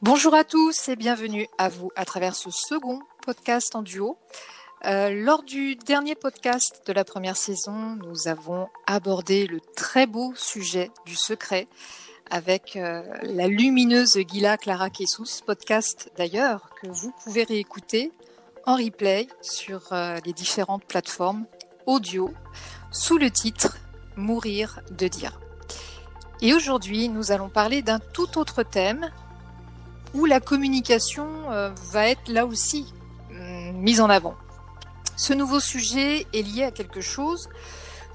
Bonjour à tous et bienvenue à vous à travers ce second podcast en duo. Euh, lors du dernier podcast de la première saison, nous avons abordé le très beau sujet du secret avec euh, la lumineuse Gila Clara Kessous, podcast d'ailleurs que vous pouvez réécouter en replay sur euh, les différentes plateformes audio sous le titre Mourir de dire. Et aujourd'hui, nous allons parler d'un tout autre thème où la communication euh, va être là aussi hum, mise en avant. Ce nouveau sujet est lié à quelque chose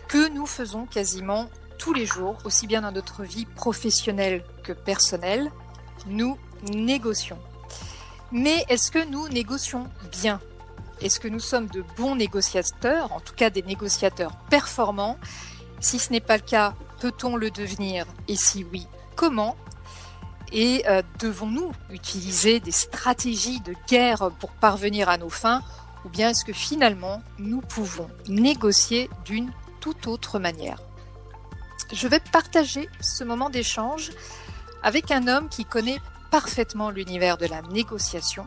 que nous faisons quasiment tous les jours, aussi bien dans notre vie professionnelle que personnelle. Nous négocions. Mais est-ce que nous négocions bien? Est-ce que nous sommes de bons négociateurs, en tout cas des négociateurs performants? Si ce n'est pas le cas, peut-on le devenir? Et si oui, comment? Et euh, devons-nous utiliser des stratégies de guerre pour parvenir à nos fins Ou bien est-ce que finalement nous pouvons négocier d'une toute autre manière? Je vais partager ce moment d'échange avec un homme qui connaît parfaitement l'univers de la négociation.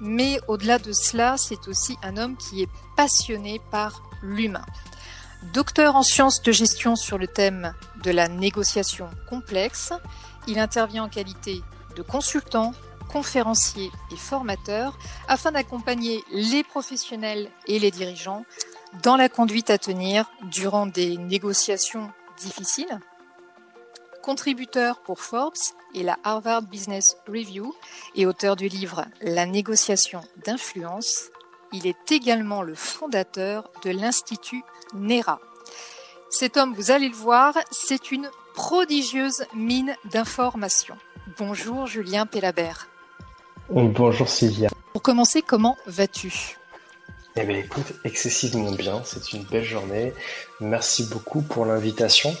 Mais au-delà de cela, c'est aussi un homme qui est passionné par l'humain. Docteur en sciences de gestion sur le thème de la négociation complexe, il intervient en qualité de consultant, conférencier et formateur afin d'accompagner les professionnels et les dirigeants dans la conduite à tenir durant des négociations difficiles. Contributeur pour Forbes et la Harvard Business Review et auteur du livre La négociation d'influence, il est également le fondateur de l'Institut NERA. Cet homme, vous allez le voir, c'est une prodigieuse mine d'informations. Bonjour Julien Pellabert. Bonjour Sylvia. Pour commencer, comment vas-tu? Eh bien écoute, excessivement bien, c'est une belle journée. Merci beaucoup pour l'invitation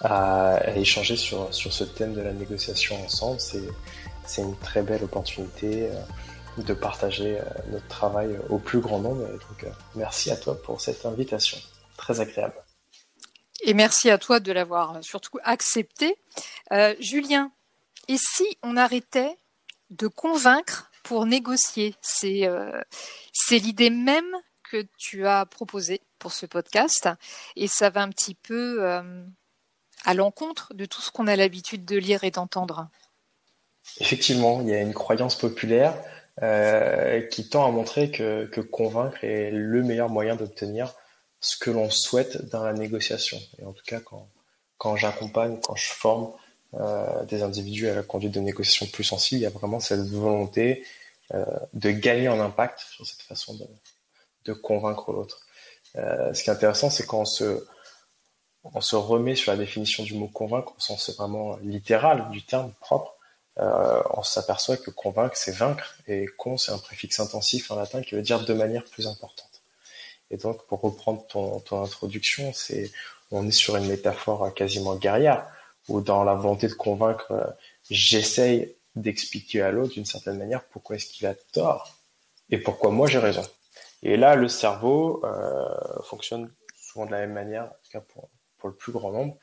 à, échanger sur, sur ce thème de la négociation ensemble. C'est une très belle opportunité euh, de partager euh, notre travail au plus grand nombre. Donc, euh, merci à toi pour cette invitation. Très agréable. Et merci à toi de l'avoir surtout accepté. Euh, Julien, et si on arrêtait de convaincre pour négocier? Euh, C'est l'idée même que tu as proposée pour ce podcast et ça va un petit peu euh, à l'encontre de tout ce qu'on a l'habitude de lire et d'entendre. Effectivement, il y a une croyance populaire qui tend à montrer que convaincre est le meilleur moyen d'obtenir ce que l'on souhaite dans la négociation. Et en tout cas, quand, quand j'accompagne, quand je forme euh, des individus à la conduite de négociation plus sensible, il y a vraiment cette volonté euh, de gagner en impact sur cette façon de, de convaincre l'autre. Euh, ce qui est intéressant, c'est quand on se, remet sur la définition du mot convaincre au sens vraiment littéral du terme propre, on s'aperçoit que convaincre, c'est vaincre, et con, c'est un préfixe intensif en latin qui veut dire de manière plus importante. Et donc, pour reprendre ton, introduction, c'est on est sur une métaphore quasiment guerrière, où dans la volonté de convaincre, euh, j'essaye d'expliquer à l'autre d'une certaine manière pourquoi est-ce qu'il a tort et pourquoi moi j'ai raison. Et là, le cerveau euh, fonctionne souvent de la même manière, en tout cas pour, pour le plus grand nombre,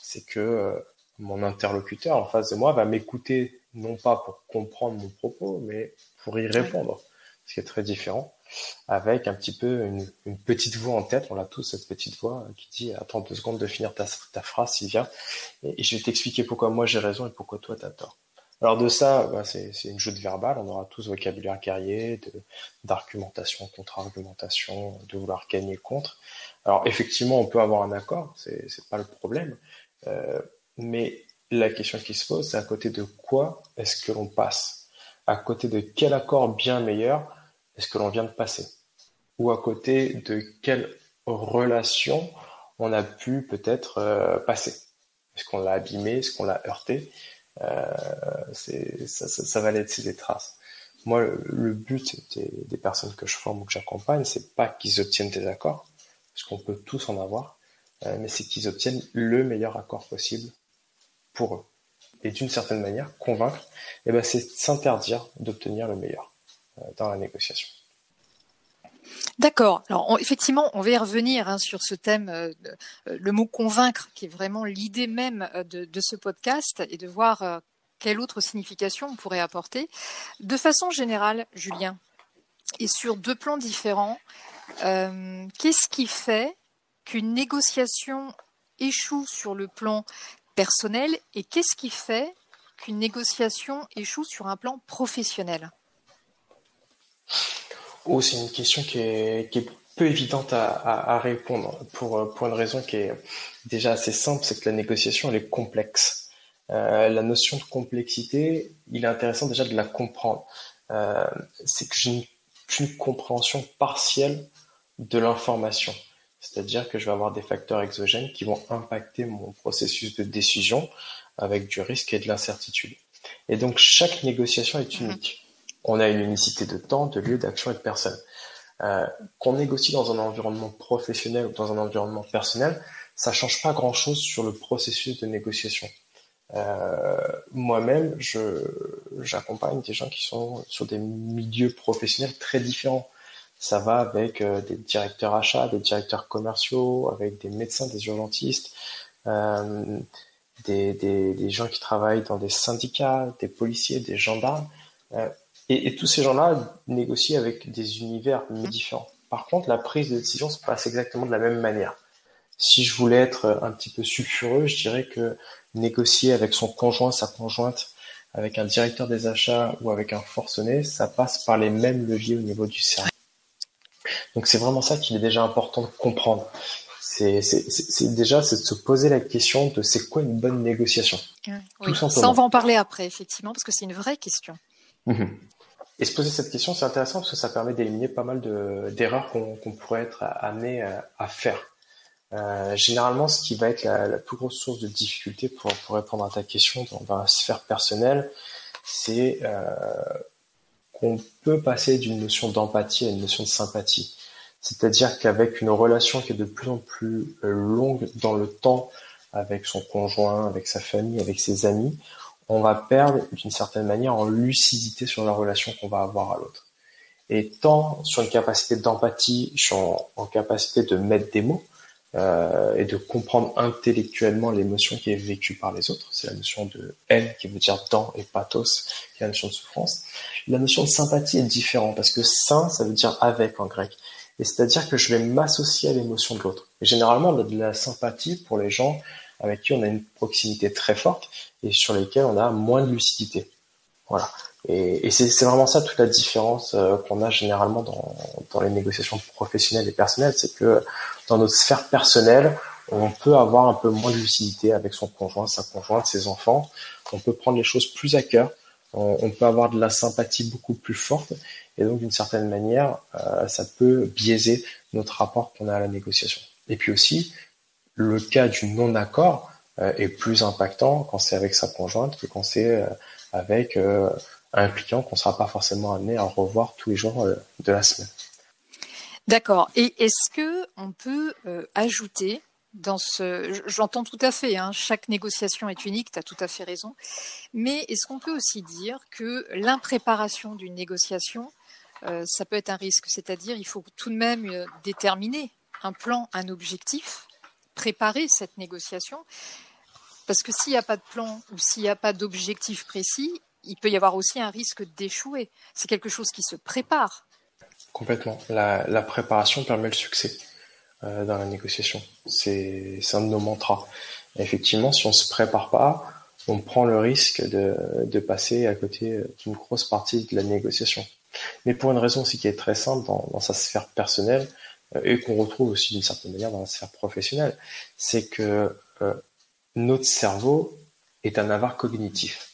c'est que euh, mon interlocuteur en face de moi va m'écouter non pas pour comprendre mon propos, mais pour y répondre, ce qui est très différent avec un petit peu une, petite voix en tête. On a tous cette petite voix qui dit attends deux secondes de finir ta, ta phrase, Sylvia, et, et je vais t'expliquer pourquoi moi j'ai raison et pourquoi toi t'as tort. Alors de ça, bah, c'est une joute verbale. On aura tous vocabulaire guerrier, d'argumentation, contre-argumentation, de vouloir gagner contre. Alors effectivement, on peut avoir un accord, c'est pas le problème. Euh, mais la question qui se pose, c'est à côté de quoi est-ce que l'on passe? À côté de quel accord bien meilleur est-ce que l'on vient de passer Ou à côté de quelle relation on a pu peut-être euh, passer Est-ce qu'on l'a abîmé? Est-ce qu'on l'a heurté? Euh, ça, ça, ça, va laisser des traces. Moi, le, but des, des, personnes que je forme ou que j'accompagne, c'est pas qu'ils obtiennent des accords, parce qu'on peut tous en avoir, euh, mais c'est qu'ils obtiennent le meilleur accord possible pour eux. Et d'une certaine manière, convaincre, eh ben, c'est s'interdire d'obtenir le meilleur. Euh, dans la négociation. D'accord. Alors effectivement, on va y revenir hein, sur ce thème, euh, euh, le mot convaincre, qui est vraiment l'idée même de, ce podcast, et de voir quelle autre signification on pourrait apporter De façon générale, Julien, et sur deux plans différents, qu'est-ce qui fait qu'une négociation échoue sur le plan personnel et qu'est-ce qui fait qu'une négociation échoue sur un plan professionnel? Oh, c'est une question qui est, peu évidente à, répondre pour, pour une raison qui est déjà assez simple, c'est que la négociation elle est complexe. Euh, la notion de complexité, il est intéressant déjà de la comprendre. Euh, c'est que j'ai une compréhension partielle de l'information. C'est-à-dire que je vais avoir des facteurs exogènes qui vont impacter mon processus de décision avec du risque et de l'incertitude. Et donc chaque négociation est unique. On a une unicité de temps, de lieu, d'action et de personne. Euh, qu'on négocie dans un environnement professionnel ou dans un environnement personnel, ça change pas grand-chose sur le processus de négociation. Euh, moi-même, j'accompagne des gens qui sont sur des milieux professionnels très différents. Ça va avec euh, des directeurs achats, des directeurs commerciaux, avec des médecins, des urgentistes, des, gens qui travaillent dans des syndicats, des policiers, des gendarmes. Et, et, tous ces gens-là négocient avec des univers différents. Par contre, la prise de décision se passe exactement de la même manière. Si je voulais être un petit peu sulfureux, je dirais que négocier avec son conjoint, sa conjointe, avec un directeur des achats ou avec un forcené, ça passe par les mêmes leviers au niveau du cerveau. Donc c'est vraiment ça qu'il est déjà important de comprendre. C'est déjà c'est de se poser la question de c'est quoi une bonne négociation. Oui. Ça on va en parler après effectivement parce que c'est une vraie question. Mhm. Et se poser cette question c'est intéressant parce que ça permet d'éliminer pas mal d'erreurs qu'on pourrait être amené à, faire. Euh, généralement, ce qui va être la, plus grosse source de difficulté pour, pour répondre à ta question dans, la sphère personnelle, c'est euh, qu'on peut passer d'une notion d'empathie à une notion de sympathie. C'est-à-dire qu'avec une relation qui est de plus en plus euh, longue dans le temps avec son conjoint, avec sa famille, avec ses amis, on va perdre d'une certaine manière en lucidité sur la relation qu'on va avoir à l'autre. Et tant sur une capacité d'empathie, je suis en, capacité de mettre des mots euh, et de comprendre intellectuellement l'émotion qui est vécue par les autres. C'est la notion de haine qui veut dire dans et pathos, qui est la notion de souffrance. La notion de sympathie est différente parce que saint, ça veut dire avec en grec. Et c'est-à-dire que je vais m'associer à l'émotion de l'autre. Généralement, on a de la sympathie pour les gens avec qui on a une proximité très forte et sur lesquels on a moins de lucidité. Voilà. Et, c'est vraiment ça toute la différence euh, qu'on a généralement dans, dans les négociations professionnelles et personnelles, c'est que dans notre sphère personnelle, on peut avoir un peu moins de lucidité avec son conjoint, sa conjointe, ses enfants. On peut prendre les choses plus à cœur. On, peut avoir de la sympathie beaucoup plus forte. Et donc, d'une certaine manière, euh, ça peut biaiser notre rapport qu'on a à la négociation. Et puis aussi, le cas du non-accord euh, est plus impactant quand c'est avec sa conjointe que quand c'est euh, avec un client qu'on ne sera pas forcément amené à revoir tous les jours de la semaine. D'accord. Et est-ce que on peut ajouter dans ce, j'entends tout à fait, hein, chaque négociation est unique, tu as tout à fait raison, mais est-ce qu'on peut aussi dire que l'impréparation d'une négociation, euh, ça peut être un risque, c'est-à-dire il faut tout de même euh, déterminer un plan, un objectif, préparer cette négociation, parce que s'il n'y a pas de plan ou s'il n'y a pas d'objectif précis, il peut y avoir aussi un risque d'échouer. C'est quelque chose qui se prépare. Complètement. la préparation permet le succès. Euh, dans la négociation. C'est un de nos mantras. effectivement, si on se prépare pas, on prend le risque de, passer à côté d'une grosse partie de la négociation. Mais pour une raison aussi qui est très simple dans, sa sphère personnelle euh, et qu'on retrouve aussi d'une certaine manière dans la sphère professionnelle, c'est que euh, notre cerveau est un avare cognitif.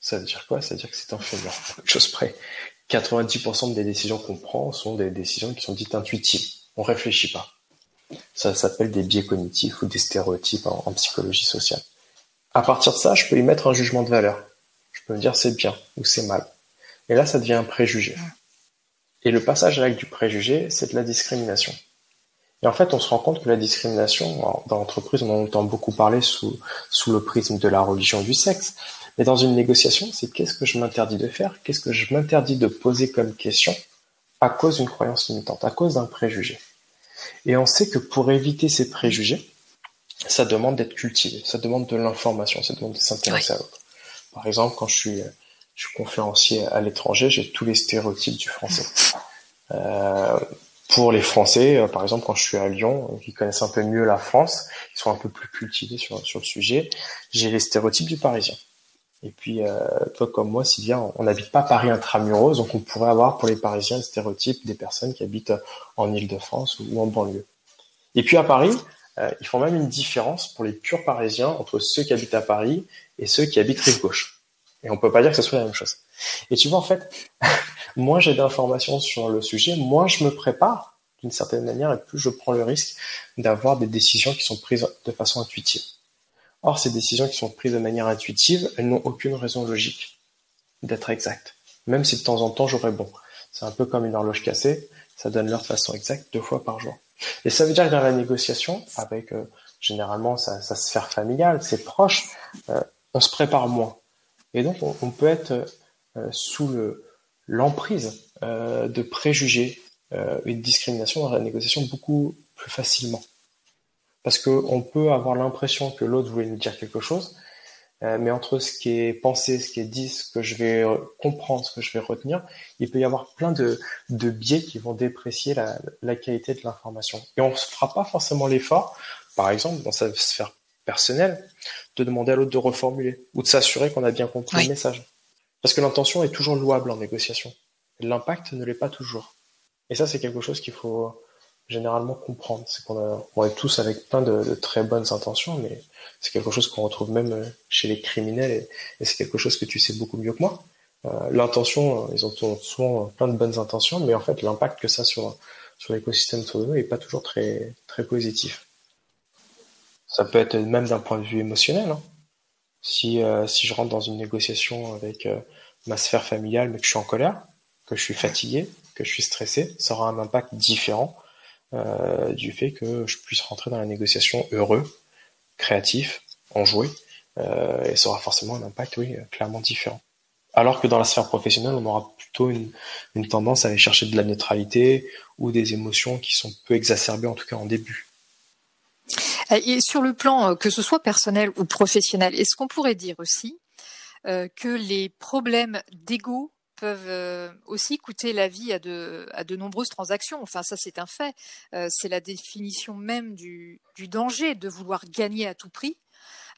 Ça veut dire quoi? Ça veut dire que c'est un fainéant, chose près. 90% des décisions qu'on prend sont des décisions qui sont dites intuitives. On réfléchit pas. Ça s'appelle des biais cognitifs ou des stéréotypes en, psychologie sociale. À partir de ça, je peux y mettre un jugement de valeur. Je peux me dire c'est bien ou c'est mal. Et là, ça devient un préjugé. Et le passage avec du préjugé, c'est de la discrimination. Et en fait, on se rend compte que la discrimination, dans l'entreprise, on en entend beaucoup parler sous, sous le prisme de la religion du sexe. Mais dans une négociation, c'est qu'est-ce que je m'interdis de faire, qu'est-ce que je m'interdis de poser comme question à cause d'une croyance limitante, à cause d'un préjugé. Et on sait que pour éviter ces préjugés, ça demande d'être cultivé, ça demande de l'information, ça demande de s'intéresser à l'autre. Par exemple, quand je suis, je suis conférencier à l'étranger, j'ai tous les stéréotypes du français. Euh, pour les Français, euh, par exemple, quand je suis à Lyon, qui connaissent un peu mieux la France, ils sont un peu plus cultivés sur, sur le sujet, j'ai les stéréotypes du Parisien. Et puis, euh, toi comme moi, Sylvia, on n'habite pas Paris intramuros, donc on pourrait avoir pour les Parisiens le stéréotype des personnes qui habitent en Île-de-France ou en banlieue. Et puis à Paris, euh, ils font même une différence pour les purs Parisiens entre ceux qui habitent à Paris et ceux qui habitent rive gauche. Et on peut pas dire que ce soit la même chose. Et tu vois, en fait, moins j'ai d'informations sur le sujet, moins je me prépare d'une certaine manière et plus je prends le risque d'avoir des décisions qui sont prises de façon intuitive. Or, ces décisions qui sont prises de manière intuitive, elles n'ont aucune raison logique d'être exactes. Même si de temps en temps j'aurais bon. C'est un peu comme une horloge cassée, ça donne l'heure de façon exacte deux fois par jour. Et ça veut dire que dans la négociation, avec euh, généralement sa, sphère familiale, ses proches, euh, on se prépare moins. Et donc on, peut être euh, sous le, l'emprise euh, de préjugés euh, et de discrimination dans la négociation beaucoup plus facilement. Parce qu'on peut avoir l'impression que l'autre voulait nous dire quelque chose, euh, mais entre ce qui est pensé, ce qui est dit, ce que je vais comprendre, ce que je vais retenir, il peut y avoir plein de, biais qui vont déprécier la, la qualité de l'information. Et on ne fera pas forcément l'effort, par exemple, dans sa sphère personnelle, de demander à l'autre de reformuler ou de s'assurer qu'on a bien compris oui. le message. Parce que l'intention est toujours louable en négociation. L'impact ne l'est pas toujours. Et ça, c'est quelque chose qu'il faut généralement comprendre. C'est qu'on on est tous avec plein de, de très bonnes intentions, mais c'est quelque chose qu'on retrouve même chez les criminels et, et c'est quelque chose que tu sais beaucoup mieux que moi. Euh, L'intention, ils ont souvent plein de bonnes intentions, mais en fait, l'impact que ça sur, sur l'écosystème autour de nous est pas toujours très, très positif. Ça peut être même d'un point de vue émotionnel. Hein. Si, euh, si je rentre dans une négociation avec euh, ma sphère familiale, mais que je suis en colère, que je suis fatigué, que je suis stressé, ça aura un impact différent euh, du fait que je puisse rentrer dans la négociation heureux, créatif, enjoué, euh, et ça aura forcément un impact, oui, clairement différent. Alors que dans la sphère professionnelle, on aura plutôt une, une tendance à aller chercher de la neutralité ou des émotions qui sont peu exacerbées, en tout cas en début. Et sur le plan, euh, que ce soit personnel ou professionnel, est-ce qu'on pourrait dire aussi euh, que les problèmes d'ego peuvent euh, aussi coûter la vie à de, nombreuses transactions? Enfin, ça, c'est un fait. Euh, c'est la définition même du, danger de vouloir gagner à tout prix,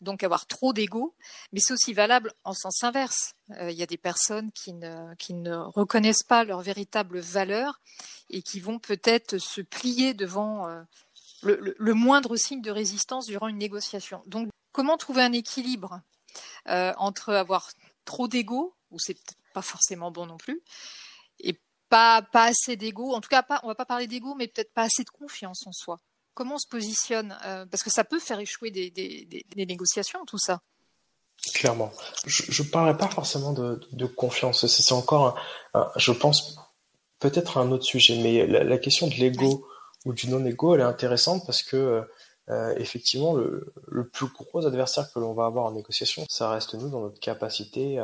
donc avoir trop d'ego. Mais c'est aussi valable en sens inverse. Il y a des personnes qui ne, qui ne reconnaissent pas leur véritable valeur et qui vont peut-être se plier devant le, le, le, moindre signe de résistance durant une négociation. Donc, comment trouver un équilibre euh, entre avoir trop d'ego, ou c'est peut-être pas forcément bon non plus, et pas, pas assez d'ego, en tout cas, pas, on va pas parler d'ego, mais peut-être pas assez de confiance en soi. Comment on se positionne euh, Parce que ça peut faire échouer des, des, des, des négociations, tout ça. Clairement. Je ne parlerai pas forcément de, de confiance. C'est encore, un, un, je pense, peut-être un autre sujet, mais la, la question de l'ego. Ou du non-ego, elle est intéressante parce que euh, effectivement, le, plus gros adversaire que l'on va avoir en négociation, ça reste nous dans notre capacité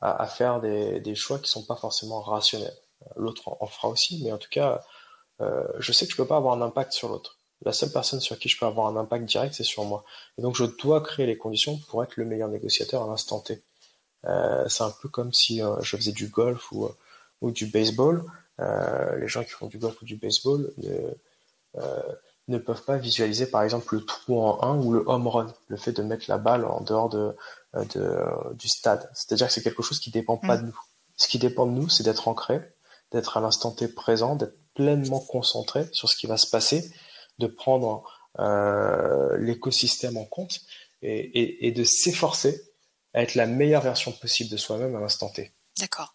à, faire des, choix qui sont pas forcément rationnels. L'autre en, fera aussi, mais en tout cas, euh, je sais que je peux pas avoir un impact sur l'autre. La seule personne sur qui je peux avoir un impact direct, c'est sur moi. Et donc, je dois créer les conditions pour être le meilleur négociateur à l'instant T. Euh, c'est un peu comme si euh, je faisais du golf ou du baseball. Euh, les gens qui font du golf ou du baseball ne, euh, ne peuvent pas visualiser par exemple le trou en 1 ou le home run, le fait de mettre la balle en dehors de, de du stade. C'est-à-dire que c'est quelque chose qui dépend pas mmh. de nous. Ce qui dépend de nous, c'est d'être ancré, d'être à l'instant T présent, d'être pleinement concentré sur ce qui va se passer, de prendre euh, l'écosystème en compte et, et, et de s'efforcer à être la meilleure version possible de soi-même à l'instant T. D'accord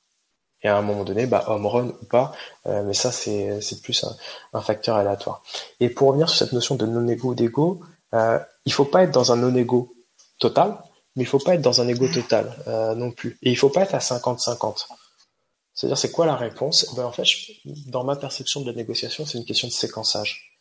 et à un moment donné, bah, home run ou pas, euh, mais ça c'est plus un, facteur aléatoire. Et pour revenir sur cette notion de non-ego d'ego, euh, il faut pas être dans un non-ego total, mais il faut pas être dans un ego total euh, non plus. Et il faut pas être à 50-50. C'est-à-dire c'est quoi la réponse? Ben, En fait, dans ma perception de la négociation, c'est une question de séquençage.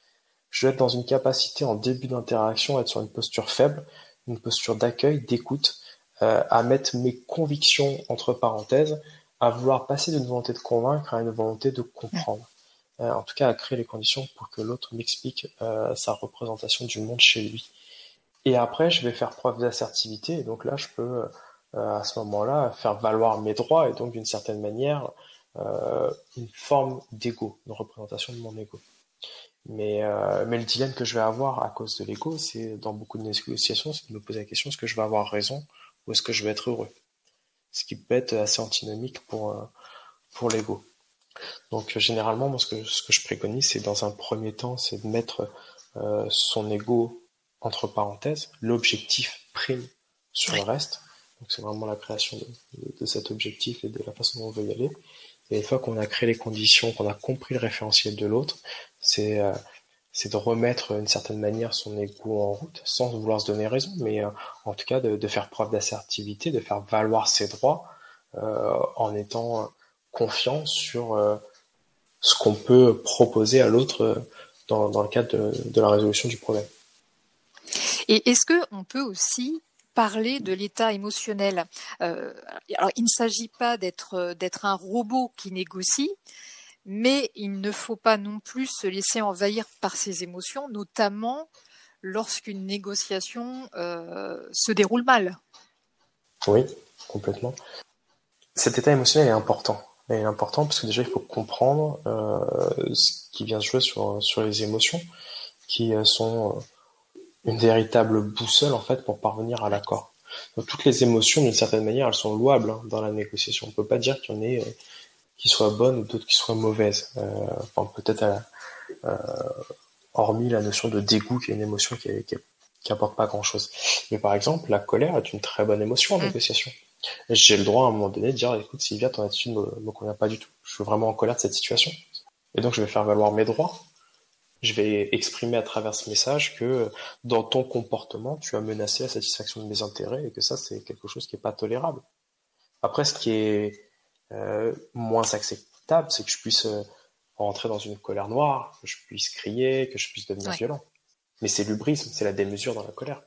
Je dois être dans une capacité en début d'interaction, être sur une posture faible, une posture d'accueil, d'écoute, euh, à mettre mes convictions entre parenthèses, à vouloir passer d'une volonté de convaincre à une volonté de comprendre. Euh, en tout cas, à créer les conditions pour que l'autre m'explique euh, sa représentation du monde chez lui. Et après, je vais faire preuve d'assertivité. Donc là, je peux à ce moment-là faire valoir mes droits et donc d'une certaine manière une forme d'ego, une représentation de mon ego. Mais, mais le dilemme que je vais avoir à cause de l'ego, c'est dans beaucoup de négociations, c'est de me poser la question est-ce que je vais avoir raison ou est-ce que je vais être heureux? Ce qui peut être assez antinomique pour, pour l'ego. Donc généralement, moi, ce que, ce que je préconise, c'est dans un premier temps, c'est de mettre euh, son ego entre parenthèses, l'objectif prime sur le reste. Donc c'est vraiment la création de, de, cet objectif et de la façon dont on veut y aller. Et une fois qu'on a créé les conditions, qu'on a compris le référentiel de l'autre, c'est euh, c'est de remettre d'une certaine manière son ego en route, sans vouloir se donner raison, mais euh, en tout cas de, faire preuve d'assertivité, de faire valoir ses droits euh, en étant confiant sur euh, ce qu'on peut proposer à l'autre euh, dans, le cadre de, la résolution du problème. Et est-ce qu'on peut aussi parler de l'état émotionnel? Euh, Alors, il ne s'agit pas d'être un robot qui négocie, mais il ne faut pas non plus se laisser envahir par ses émotions, notamment lorsqu'une négociation euh, se déroule mal. Oui, complètement. Cet état émotionnel est important est important parce que déjà il faut comprendre euh, ce qui vient se jouer sur, les émotions qui euh, sont une véritable boussole en fait pour parvenir à l'accord. Donc toutes les émotions d'une certaine manière elles sont louables hein, dans la négociation. On peut pas dire qu'il y en ait qui soient bonnes ou d'autres qui soient mauvaises. Euh, enfin peut-être hormis la notion de dégoût qui est une émotion qui, est, qui, qui, apporte pas grand chose. Mais par exemple la colère est une très bonne émotion en mmh. négociation j'ai le droit à un moment donné de dire, écoute Sylvia, ton attitude me, me convient pas du tout. Je suis vraiment en colère de cette situation. Et donc je vais faire valoir mes droits. Je vais exprimer à travers ce message que dans ton comportement, tu as menacé la satisfaction de mes intérêts et que ça, c'est quelque chose qui est pas tolérable. Après, ce qui est euh, moins acceptable, c'est que je puisse euh, rentrer dans une colère noire, que je puisse crier, que je puisse devenir violent. Mais c'est l'ubrisme, c'est la démesure dans la colère.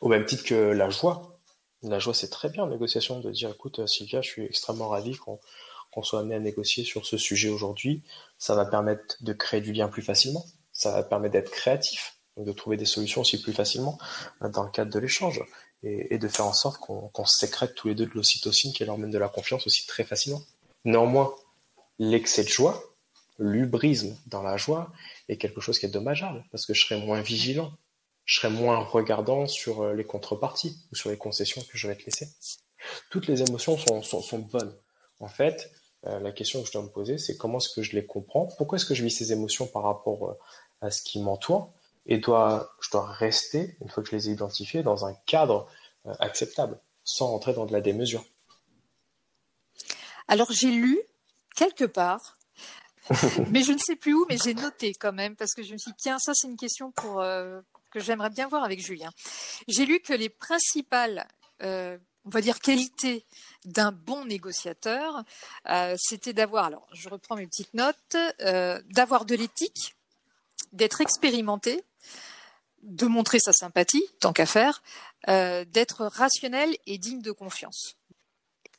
Au même titre que la joie. La joie, c'est très bien en négociation de dire, écoute, euh, Sylvia, je suis extrêmement ravi qu'on soit amené à négocier sur ce sujet aujourd'hui. Ça va permettre de créer du lien plus facilement. Ça va permettre d'être créatif, de trouver des solutions aussi plus facilement euh, dans le cadre de l'échange et, de faire en sorte qu'on sécrète tous les deux de l'ocytocine qui leur mène de la confiance aussi très facilement. Néanmoins, l'excès de joie, l'ubrisme dans la joie est quelque chose qui est dommageable parce que je serai moins vigilant je serai moins regardant sur euh, les contreparties ou sur les concessions que je vais te laisser. Toutes les émotions sont bonnes. En fait, euh, la question que je dois me poser, c'est comment est-ce que je les comprends? Pourquoi est-ce que je vis ces émotions par rapport euh, à ce qui m'entoure? Et dois, je dois rester, une fois que je les ai identifiées, dans un cadre acceptable, sans rentrer dans de la démesure. Alors j'ai lu quelque part mais je ne sais plus où, mais j'ai noté quand même, parce que je me suis dit, tiens, ça c'est une question pour, que j'aimerais bien voir avec Julien. J'ai lu que les principales, euh, on va dire, qualités d'un bon négociateur, euh, c'était d'avoir, alors je reprends mes petites notes, euh, d'avoir de l'éthique, d'être expérimenté, de montrer sa sympathie, tant qu'à faire, d'être rationnel et digne de confiance.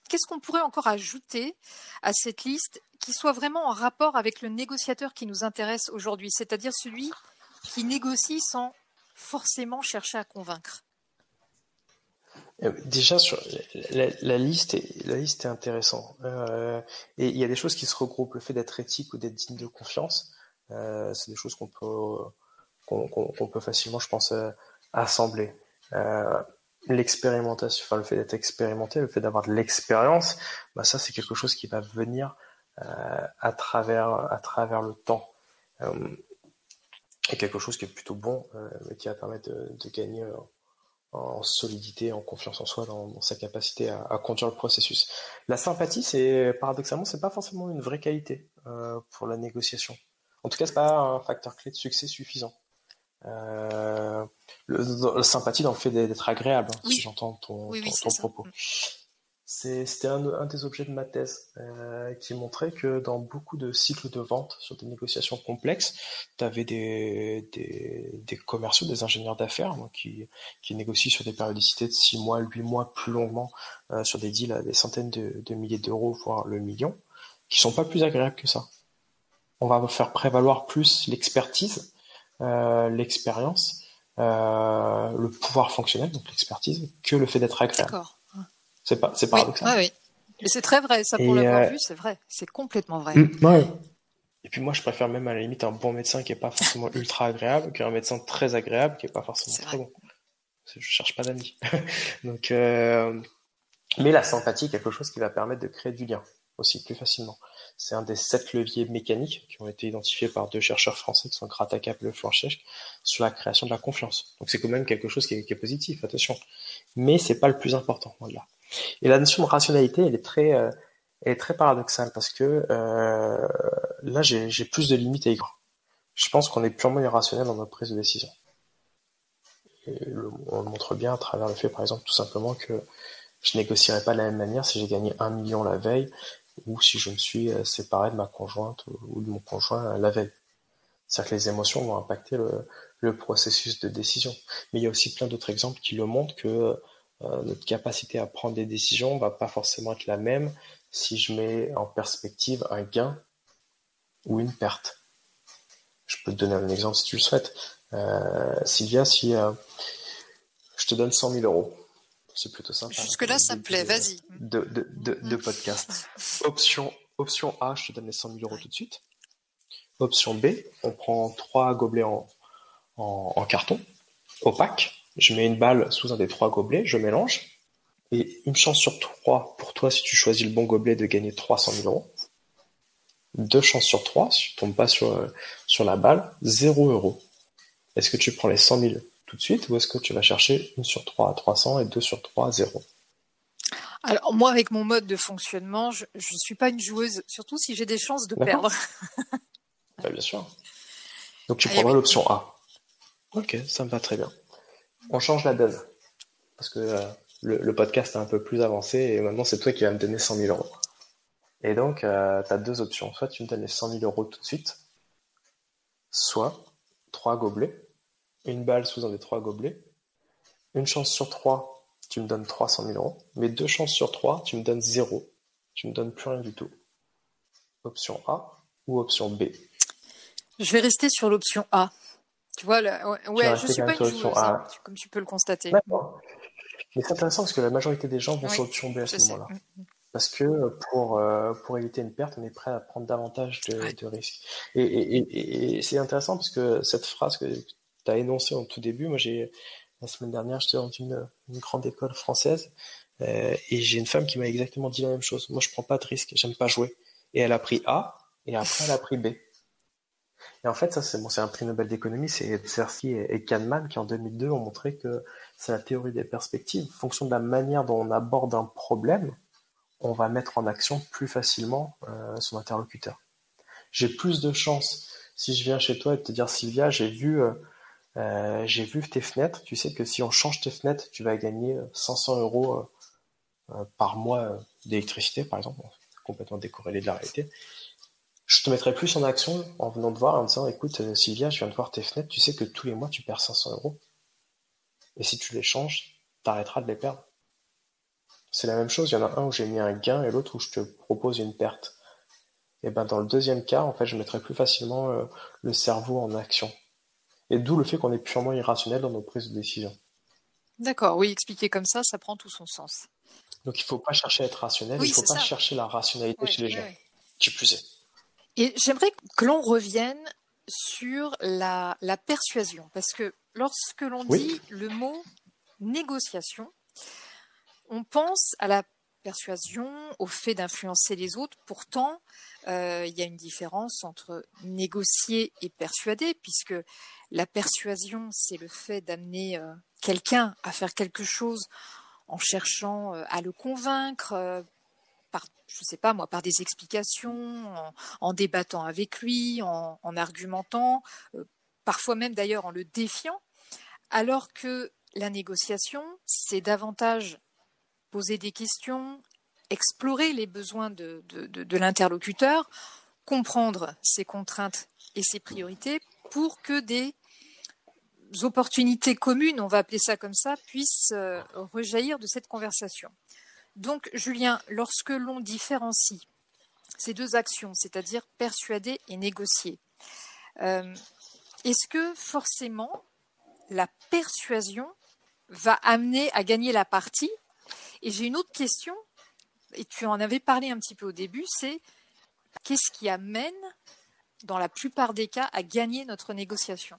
Qu'est-ce qu'on pourrait encore ajouter à cette liste qui soit vraiment en rapport avec le négociateur qui nous intéresse aujourd'hui, c'est-à-dire celui qui négocie sans forcément chercher à convaincre? Euh, Déjà sur la, liste, est, la liste est intéressante. Euh, et il y a des choses qui se regroupent. Le fait d'être éthique ou d'être digne de confiance, euh, c'est des choses qu'on peut qu'on peut facilement, je pense, assembler. L'expérimentation, enfin le fait d'être expérimenté, le fait d'avoir de l'expérience, bah ça c'est quelque chose qui va venir à travers à travers le temps est quelque chose qui est plutôt bon, euh, qui va permettre de, gagner euh, en solidité, en confiance en soi, dans, sa capacité à, conduire le processus. La sympathie, c'est paradoxalement, c'est pas forcément une vraie qualité euh, pour la négociation. En tout cas, c'est pas un facteur clé de succès suffisant. Euh, le, la sympathie dans le fait d'être agréable, hein, si j'entends ton, ton, propos. Mm. C'était un, un, des objets de ma thèse euh, qui montrait que dans beaucoup de cycles de vente sur des négociations complexes, tu avais des, des, des, commerciaux, des ingénieurs d'affaires qui, qui négocient sur des périodicités de 6 mois, 8 mois plus longuement euh, sur des deals à des centaines de, de milliers d'euros, voire le million, qui sont pas plus agréables que ça. On va faire prévaloir plus l'expertise, l'expérience, euh, le pouvoir fonctionnel, donc l'expertise, que le fait d'être agréable. C'est pas, c'est paradoxal. Oui, oui. c'est très vrai, ça pour l'avoir vu, c'est vrai. C'est complètement vrai. Mm, Et puis moi, je préfère même à la limite un bon médecin qui est pas forcément ultra agréable qu'un médecin très agréable qui est pas forcément très bon. Je cherche pas d'amis. Donc, euh... mais la sympathie, quelque chose qui va permettre de créer du lien aussi plus facilement. C'est un des sept leviers mécaniques qui ont été identifiés par deux chercheurs français qui sont Kratakap et Le sur la création de la confiance. Donc c'est quand même quelque chose qui est, positif, attention. Mais c'est pas le plus important. Et la notion de rationalité, elle est très, euh, paradoxale parce que euh, là, j'ai plus de limites à y croire. Je pense qu'on est purement irrationnel dans notre prise de décision. On le montre bien à travers le fait, par exemple, tout simplement que je négocierais pas de la même manière si j'ai gagné un million la veille ou si je me suis euh, séparé de ma conjointe ou de mon conjoint la veille. C'est-à-dire que les émotions vont impacter le, processus de décision. Mais il y a aussi plein d'autres exemples qui le montrent que euh, notre capacité à prendre des décisions va pas forcément être la même si je mets en perspective un gain ou une perte. Je peux te donner un exemple si tu le souhaites. Euh, Sylvia, si euh, je te donne 100 000 euros, c'est plutôt simple. Hein. Jusque-là, ça me plaît, vas-y. De, de, de, de, podcast. Option, option A, je te donne les 100 000 euros tout de suite. Option B, on prend trois gobelets en, en, en carton, opaque. Je mets une balle sous un des trois gobelets, je mélange. Et une chance sur trois pour toi, si tu choisis le bon gobelet, de gagner 300 000 euros. Deux chances sur trois, si tu tombes pas sur, sur la balle, 0 euros. Est-ce que tu prends les 100 000 tout de suite ou est-ce que tu vas chercher une sur 3 à 300 et 2 sur 3 à 0 alors moi, avec mon mode de fonctionnement, je ne suis pas une joueuse, surtout si j'ai des chances de perdre. bah, bien sûr. Donc tu prendras l'option A. Ok, ça me va très bien. On change la donne. Parce que euh, le, podcast est un peu plus avancé et maintenant c'est toi qui vas me donner 100 000 euros. Et donc, euh, tu as deux options. Soit tu me donnes les 100 000 euros tout de suite, soit trois gobelets une balle sous un des trois gobelets. Une chance sur trois, tu me donnes 300 000 euros. Mais deux chances sur trois, tu me donnes zéro. Tu me donnes plus rien du tout. Option A ou option B? Je vais rester sur l'option A. Tu vois, ouais, je suis pas une joueuse, hein, comme tu peux le constater. Mais c'est intéressant parce que la majorité des gens vont sur l'option B à ce moment-là. Mm, mm. Parce que pour, euh, pour éviter une perte, on est prêt à prendre davantage de, risques. Et, et c'est intéressant parce que cette phrase que tu as énoncé en tout début. Moi, j'ai la semaine dernière, j'étais dans une, grande école française euh, et j'ai une femme qui m'a exactement dit la même chose. Moi, je prends pas de risque, j'aime pas jouer. Et elle a pris A et après elle a pris B. Et en fait, ça, c'est bon, un prix Nobel d'économie, c'est Tversky et, Kahneman qui en 2002 ont montré que c'est la théorie des perspectives. En fonction de la manière dont on aborde un problème, on va mettre en action plus facilement euh, son interlocuteur. J'ai plus de chances si je viens chez toi et te dire Sylvia, j'ai vu euh, euh, j'ai vu tes fenêtres. Tu sais que si on change tes fenêtres, tu vas gagner 500 euros euh, euh, par mois d'électricité, par exemple, complètement décorrélé de la réalité. Je te mettrai plus en action en venant te voir en disant, écoute, Sylvia, je viens de voir tes fenêtres. Tu sais que tous les mois, tu perds 500 euros. Et si tu les changes, tu arrêteras de les perdre. C'est la même chose. Il y en a un où j'ai mis un gain et l'autre où je te propose une perte. Et ben dans le deuxième cas, en fait, je mettrai plus facilement le cerveau en action. Et d'où le fait qu'on est purement irrationnel dans nos prises de décision. D'accord, oui, expliqué comme ça, ça prend tout son sens. Donc il ne faut pas chercher à être rationnel, il ne faut pas chercher la rationalité chez les gens. Qui plus est. Et j'aimerais que l'on revienne sur la, persuasion, parce que lorsque l'on dit le mot négociation, on pense à la persuasion, au fait d'influencer les autres. Pourtant, euh, il y a une différence entre négocier et persuader, puisque la persuasion, c'est le fait d'amener euh, quelqu'un à faire quelque chose en cherchant euh, à le convaincre, par, je sais pas moi, par des explications, en, débattant avec lui, en, en argumentant, parfois même d'ailleurs en le défiant, alors que la négociation, c'est davantage poser des questions, explorer les besoins de, l'interlocuteur, comprendre ses contraintes et ses priorités pour que des opportunités communes, on va appeler ça comme ça, puissent euh, rejaillir de cette conversation. Donc, Julien, lorsque l'on différencie ces deux actions, c'est-à-dire persuader et négocier, euh, est-ce que forcément la persuasion va amener à gagner la partie? Et j'ai une autre question, et tu en avais parlé un petit peu au début, c'est qu'est-ce qui amène, dans la plupart des cas, à gagner notre négociation?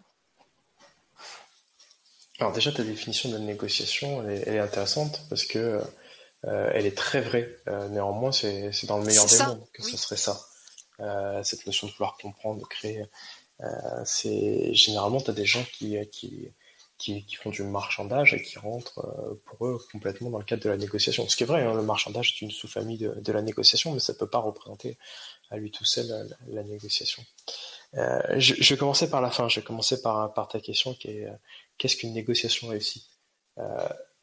Alors déjà, ta définition de la négociation, elle est, intéressante parce que euh, elle est très vraie. Euh, néanmoins, c'est dans le meilleur des mondes que ce serait ça. Euh, cette notion de vouloir comprendre, de créer, c'est généralement, tu as des gens qui, qui qui, font du marchandage et qui rentrent pour eux complètement dans le cadre de la négociation. Ce qui est vrai, hein, le marchandage est une sous-famille de, la négociation, mais ça ne peut pas représenter à lui tout seul la, négociation. Je, je, vais commencer par la fin, je vais commencer par, par ta question qui est qu'est-ce qu'une négociation réussie?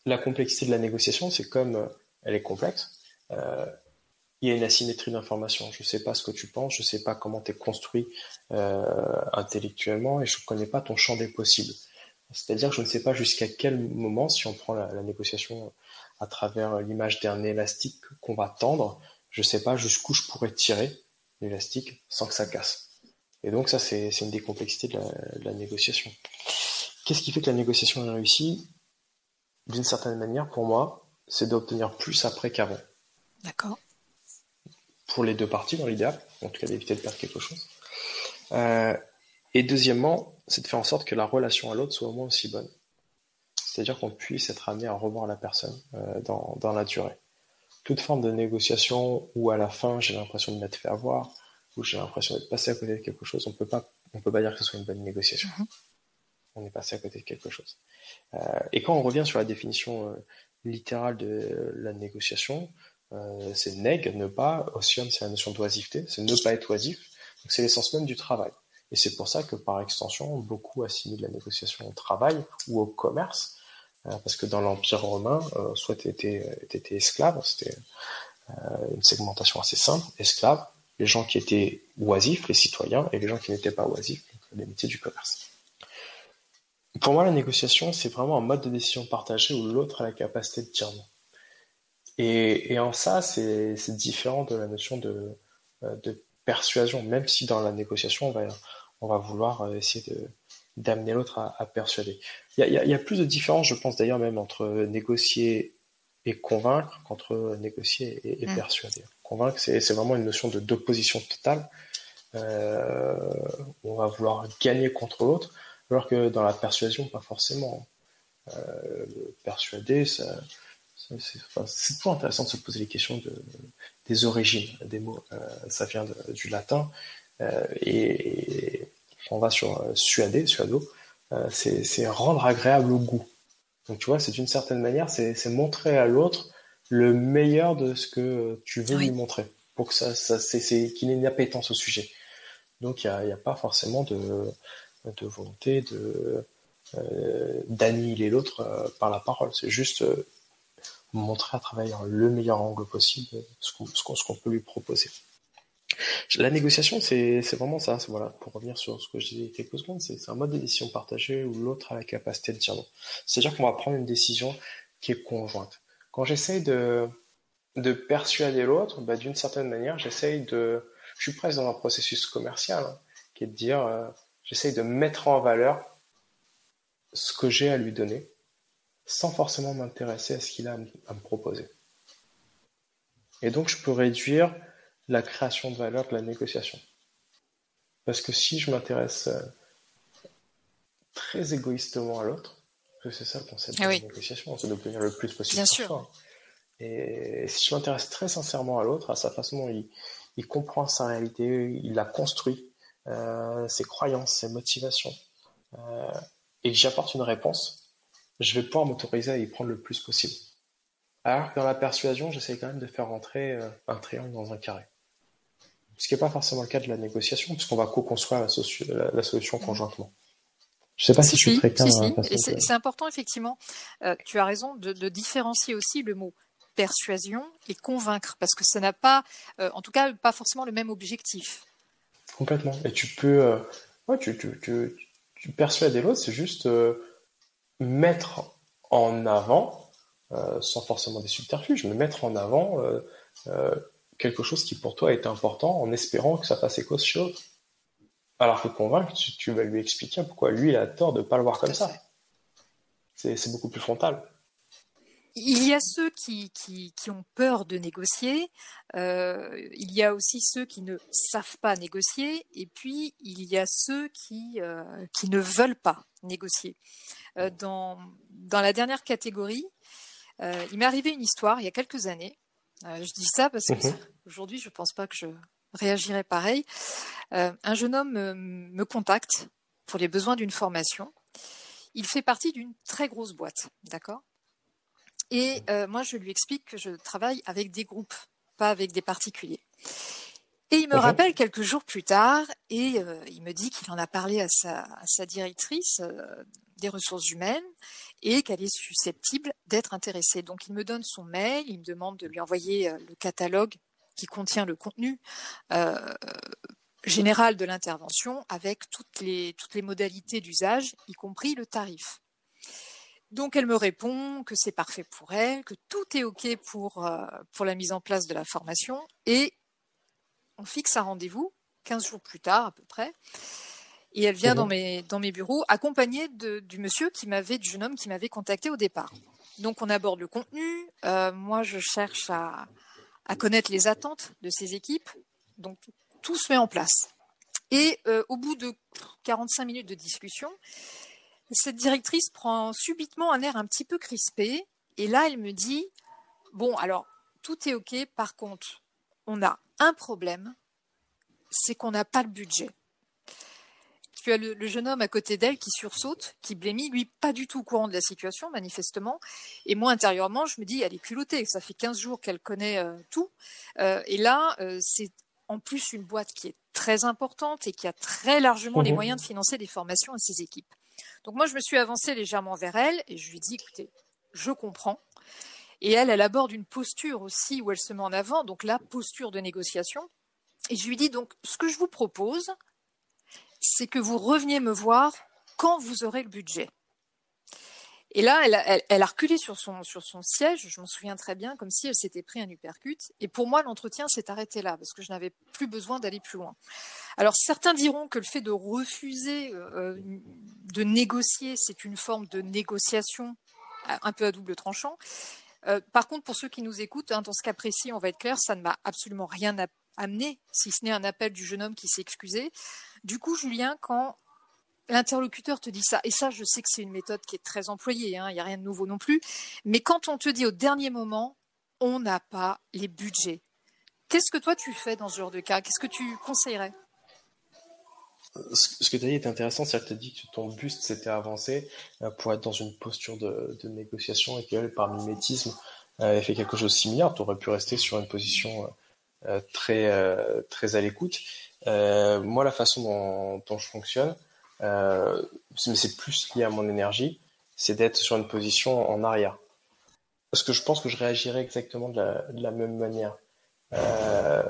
La complexité de la négociation, c'est comme elle est complexe, il y a une asymétrie d'information. Je ne sais pas ce que tu penses, je ne sais pas comment tu es construit intellectuellement et je ne connais pas ton champ des possibles. C'est-à-dire que je ne sais pas jusqu'à quel moment, si on prend la, négociation à travers l'image d'un élastique qu'on va tendre, je ne sais pas jusqu'où je pourrais tirer l'élastique sans que ça casse. Et donc ça, c'est une des complexités de la, négociation. Qu'est-ce qui fait que la négociation est réussie? D'une certaine manière, pour moi, c'est d'obtenir plus après qu'avant. D'accord. Pour les deux parties, dans l'idéal, en tout cas d'éviter de perdre quelque chose. Euh, et deuxièmement, c'est de faire en sorte que la relation à l'autre soit au moins aussi bonne. C'est-à-dire qu'on puisse être amené à revoir la personne euh, dans, dans, la durée. Toute forme de négociation où à la fin j'ai l'impression de m'être fait avoir, où j'ai l'impression d'être passé à côté de quelque chose, on peut pas, on peut pas dire que ce soit une bonne négociation. Mm-hmm. On est passé à côté de quelque chose. Euh, et quand on revient sur la définition euh, littérale de la négociation, euh, c'est neg, ne pas, ocean, c'est la notion d'oisiveté, c'est ne pas être oisif, donc c'est l'essence même du travail. Et c'est pour ça que par extension, beaucoup assimilent la négociation au travail ou au commerce, parce que dans l'Empire romain, soit tu étais, esclave, c'était une segmentation assez simple, esclave, les gens qui étaient oisifs, les citoyens, et les gens qui n'étaient pas oisifs, les métiers du commerce. Pour moi, la négociation, c'est vraiment un mode de décision partagé où l'autre a la capacité de dire non. Et, en ça, c'est différent de la notion de, de persuasion, même si dans la négociation, on va, on va vouloir euh, essayer d'amener l'autre à, persuader. Il y, a, plus de différence, je pense d'ailleurs même entre négocier et convaincre qu'entre négocier et, mm. persuader. Convaincre, c'est vraiment une notion d'opposition totale. Euh, on va vouloir gagner contre l'autre, alors que dans la persuasion, pas forcément. Euh, persuader, ça, c'est toujours intéressant de se poser les questions de, des origines des mots. ça vient du latin et on va sur euh, suader, suado, euh, c'est rendre agréable au goût. Donc tu vois, c'est d'une certaine manière, c'est montrer à l'autre le meilleur de ce que tu veux lui montrer, pour que ça, ça c'est qu'il ait une appétence au sujet. Donc il n'y a, y a, pas forcément de, de volonté de euh, d'annihiler l'autre par la parole. C'est juste montrer à travers le meilleur angle possible ce qu'on peut lui proposer. La négociation, c'est vraiment ça. Voilà, pour revenir sur ce que je disais quelques secondes, c'est un mode de décision partagée où l'autre a la capacité de dire non. C'est-à-dire qu'on va prendre une décision qui est conjointe. Quand j'essaye de, de persuader l'autre, bah, d'une certaine manière, j'essaye de, je suis presque dans un processus commercial, hein, qui est de dire, euh, j'essaye de mettre en valeur ce que j'ai à lui donner, sans forcément m'intéresser à ce qu'il a à me proposer. Et donc, je peux réduire la création de valeur de la négociation. Parce que si je m'intéresse euh, très égoïstement à l'autre, que c'est ça le concept de la négociation, c'est d'obtenir le plus possible Bien sûr. Soi. Et si je m'intéresse très sincèrement à l'autre, à sa façon, il, il, comprend sa réalité, il la construit, ses croyances, ses motivations, euh, et que j'apporte une réponse, je vais pouvoir m'autoriser à y prendre le plus possible. Alors que dans la persuasion, j'essaie quand même de faire rentrer euh, un triangle dans un carré. Ce qui n'est pas forcément le cas de la négociation, puisqu'on va co-construire la, solution conjointement. Je ne sais pas si, je suis très clair. C'est important, effectivement. Euh, tu as raison de, différencier aussi le mot persuasion et convaincre, parce que ça n'a pas, euh, en tout cas, pas forcément le même objectif. Complètement. Et tu peux, euh, ouais, tu, tu, tu, tu persuader l'autre, c'est juste mettre en avant, sans forcément des subterfuges, mais mettre en avant quelque chose qui pour toi est important en espérant que ça fasse écho chez l'autre. Alors que convaincre, tu, vas lui expliquer pourquoi lui il a tort de ne pas le voir comme ça. C'est beaucoup plus frontal. Il y a ceux qui, qui, qui, ont peur de négocier, euh, il y a aussi ceux qui ne savent pas négocier, et puis il y a ceux qui, euh, qui ne veulent pas négocier. Euh, dans, dans la dernière catégorie, euh, il m'est arrivé une histoire il y a quelques années. Euh, je dis ça parce que mhm. aujourd'hui, je ne pense pas que je réagirais pareil. un jeune homme me contacte pour les besoins d'une formation. Il fait partie d'une très grosse boîte, d'accord? Et euh, moi, je lui explique que je travaille avec des groupes, pas avec des particuliers. Et il me rappelle quelques jours plus tard et euh, il me dit qu'il en a parlé à sa, à sa directrice euh, des ressources humaines et qu'elle est susceptible d'être intéressée. Donc il me donne son mail, il me demande de lui envoyer le catalogue qui contient le contenu général de l'intervention avec toutes les, toutes les modalités d'usage, y compris le tarif. Donc elle me répond que c'est parfait pour elle, que tout est OK pour, euh, pour la mise en place de la formation. Et on fixe un rendez-vous 15 jours plus tard à peu près. Et elle vient dans, mes, dans mes bureaux accompagnée de, du monsieur qui m'avait, du jeune homme qui m'avait contacté au départ. Donc on aborde le contenu. Euh, moi, je cherche à, à connaître les attentes de ces équipes. Donc tout se met en place. Et euh, au bout de 45 minutes de discussion, cette directrice prend subitement un air un petit peu crispé. Et là, elle me dit, bon, alors, tout est OK. Par contre, on a un problème, c'est qu'on n'a pas le budget. Tu as le, jeune homme à côté d'elle qui sursaute, qui blémit, lui pas du tout au courant de la situation, manifestement. Et moi, intérieurement, je me dis, elle est culottée. Ça fait 15 jours qu'elle connaît euh, tout. Euh, et là, euh, c'est en plus une boîte qui est très importante et qui a très largement les moyens de financer des formations à ses équipes. Donc moi, je me suis avancée légèrement vers elle et je lui dit, écoutez, je comprends. Et elle, elle aborde une posture aussi où elle se met en avant, donc la posture de négociation. Et je lui dis donc, ce que je vous propose, c'est que vous reveniez me voir quand vous aurez le budget. Et là, elle, a reculé sur son, siège, je m'en souviens très bien, comme si elle s'était pris un uppercut. Et pour moi, l'entretien s'est arrêté là, parce que je n'avais plus besoin d'aller plus loin. Alors certains diront que le fait de refuser euh, de négocier, c'est une forme de négociation un peu à double tranchant. Euh, par contre, pour ceux qui nous écoutent, hein, dans ce cas précis, on va être clair, ça ne m'a absolument rien amené, si ce n'est un appel du jeune homme qui s'est excusé. Du coup, Julien, quand l'interlocuteur te dit ça, et ça, je sais que c'est une méthode qui est très employée, hein, il n'y a rien de nouveau non plus, mais quand on te dit au dernier moment, on n'a pas les budgets, qu'est-ce que toi tu fais dans ce genre de cas? Qu'est-ce que tu conseillerais? Ce que tu as dit est intéressant, c'est que tu as dit que ton buste s'était avancé euh, pour être dans une posture de, négociation et qu'elle, par mimétisme, avait fait quelque chose de similaire. Tu aurais pu rester sur une position euh, très, très à l'écoute. moi, la façon dont je fonctionne, euh, mais c'est plus lié à mon énergie, c'est d'être sur une position en arrière. Parce que je pense que je réagirais exactement de la, même manière. Euh,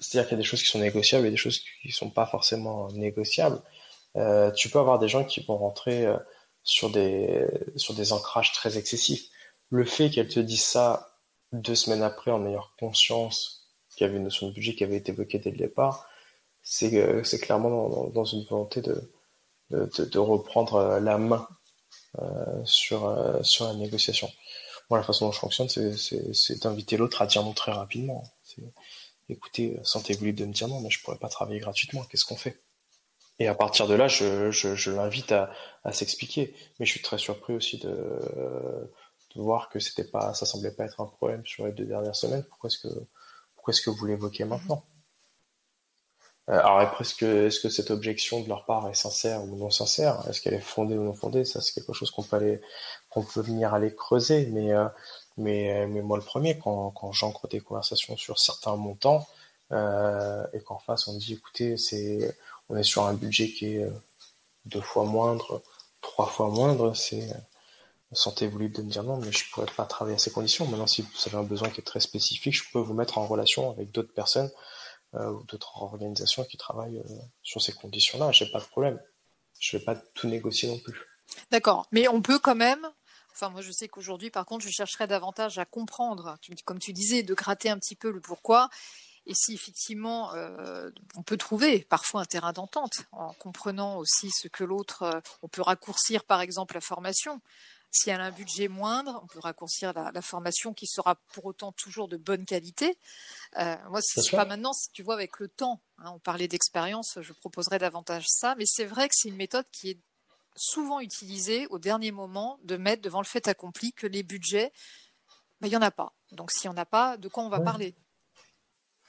c'est-à-dire qu'il y a des choses qui sont négociables et des choses qui ne sont pas forcément négociables. Euh, tu peux avoir des gens qui vont rentrer sur des, sur des ancrages très excessifs. Le fait qu'elle te dise ça deux semaines après en ayant conscience qu'il y avait une notion de budget qui avait été évoquée dès le départ, c'est clairement dans, une volonté de, de, reprendre euh, la main euh, sur, euh, sur la négociation. Moi, la façon dont je fonctionne, c'est d'inviter l'autre à dire non très rapidement. Écoutez, sentez-vous libre de me dire non, mais je pourrais pas travailler gratuitement. Qu'est-ce qu'on fait? Et à partir de là, je, je, l'invite à, à s'expliquer. Mais je suis très surpris aussi de, de voir que c'était pas, ça semblait pas être un problème sur les deux dernières semaines. Pourquoi est-ce que, pourquoi est-ce que vous l'évoquez maintenant? Alors après, est-ce que, est-ce que cette objection de leur part est sincère ou non sincère? Est-ce qu'elle est fondée ou non fondée? Ça, c'est quelque chose qu'on peut aller, qu'on peut venir aller creuser. Mais, euh, mais, mais moi, le premier, quand, quand j'ancre des conversations sur certains montants euh, et qu'en face on dit, écoutez, c'est, on est sur un budget qui est deux fois moindre, trois fois moindre, c'est sentez-vous libre de me dire non, mais je pourrais pas travailler à ces conditions. Maintenant, si vous avez un besoin qui est très spécifique, je peux vous mettre en relation avec d'autres personnes euh, ou d'autres organisations qui travaillent euh, sur ces conditions-là. J'ai pas de problème. Je vais pas tout négocier non plus. D'accord, mais on peut quand même. Enfin, moi, je sais qu'aujourd'hui, par contre, je chercherais davantage à comprendre, comme tu disais, de gratter un petit peu le pourquoi. Et si effectivement, euh, on peut trouver parfois un terrain d'entente en comprenant aussi ce que l'autre, on peut raccourcir par exemple la formation. Si elle a un budget moindre, on peut raccourcir la, formation qui sera pour autant toujours de bonne qualité. Euh, moi, ce pas maintenant, si tu vois, avec le temps, hein, on parlait d'expérience, je proposerais davantage ça, mais c'est vrai que c'est une méthode qui est souvent utilisée au dernier moment de mettre devant le fait accompli que les budgets, ben, il n'y en a pas. Donc, s'il n'y en a pas, de quoi on va parler?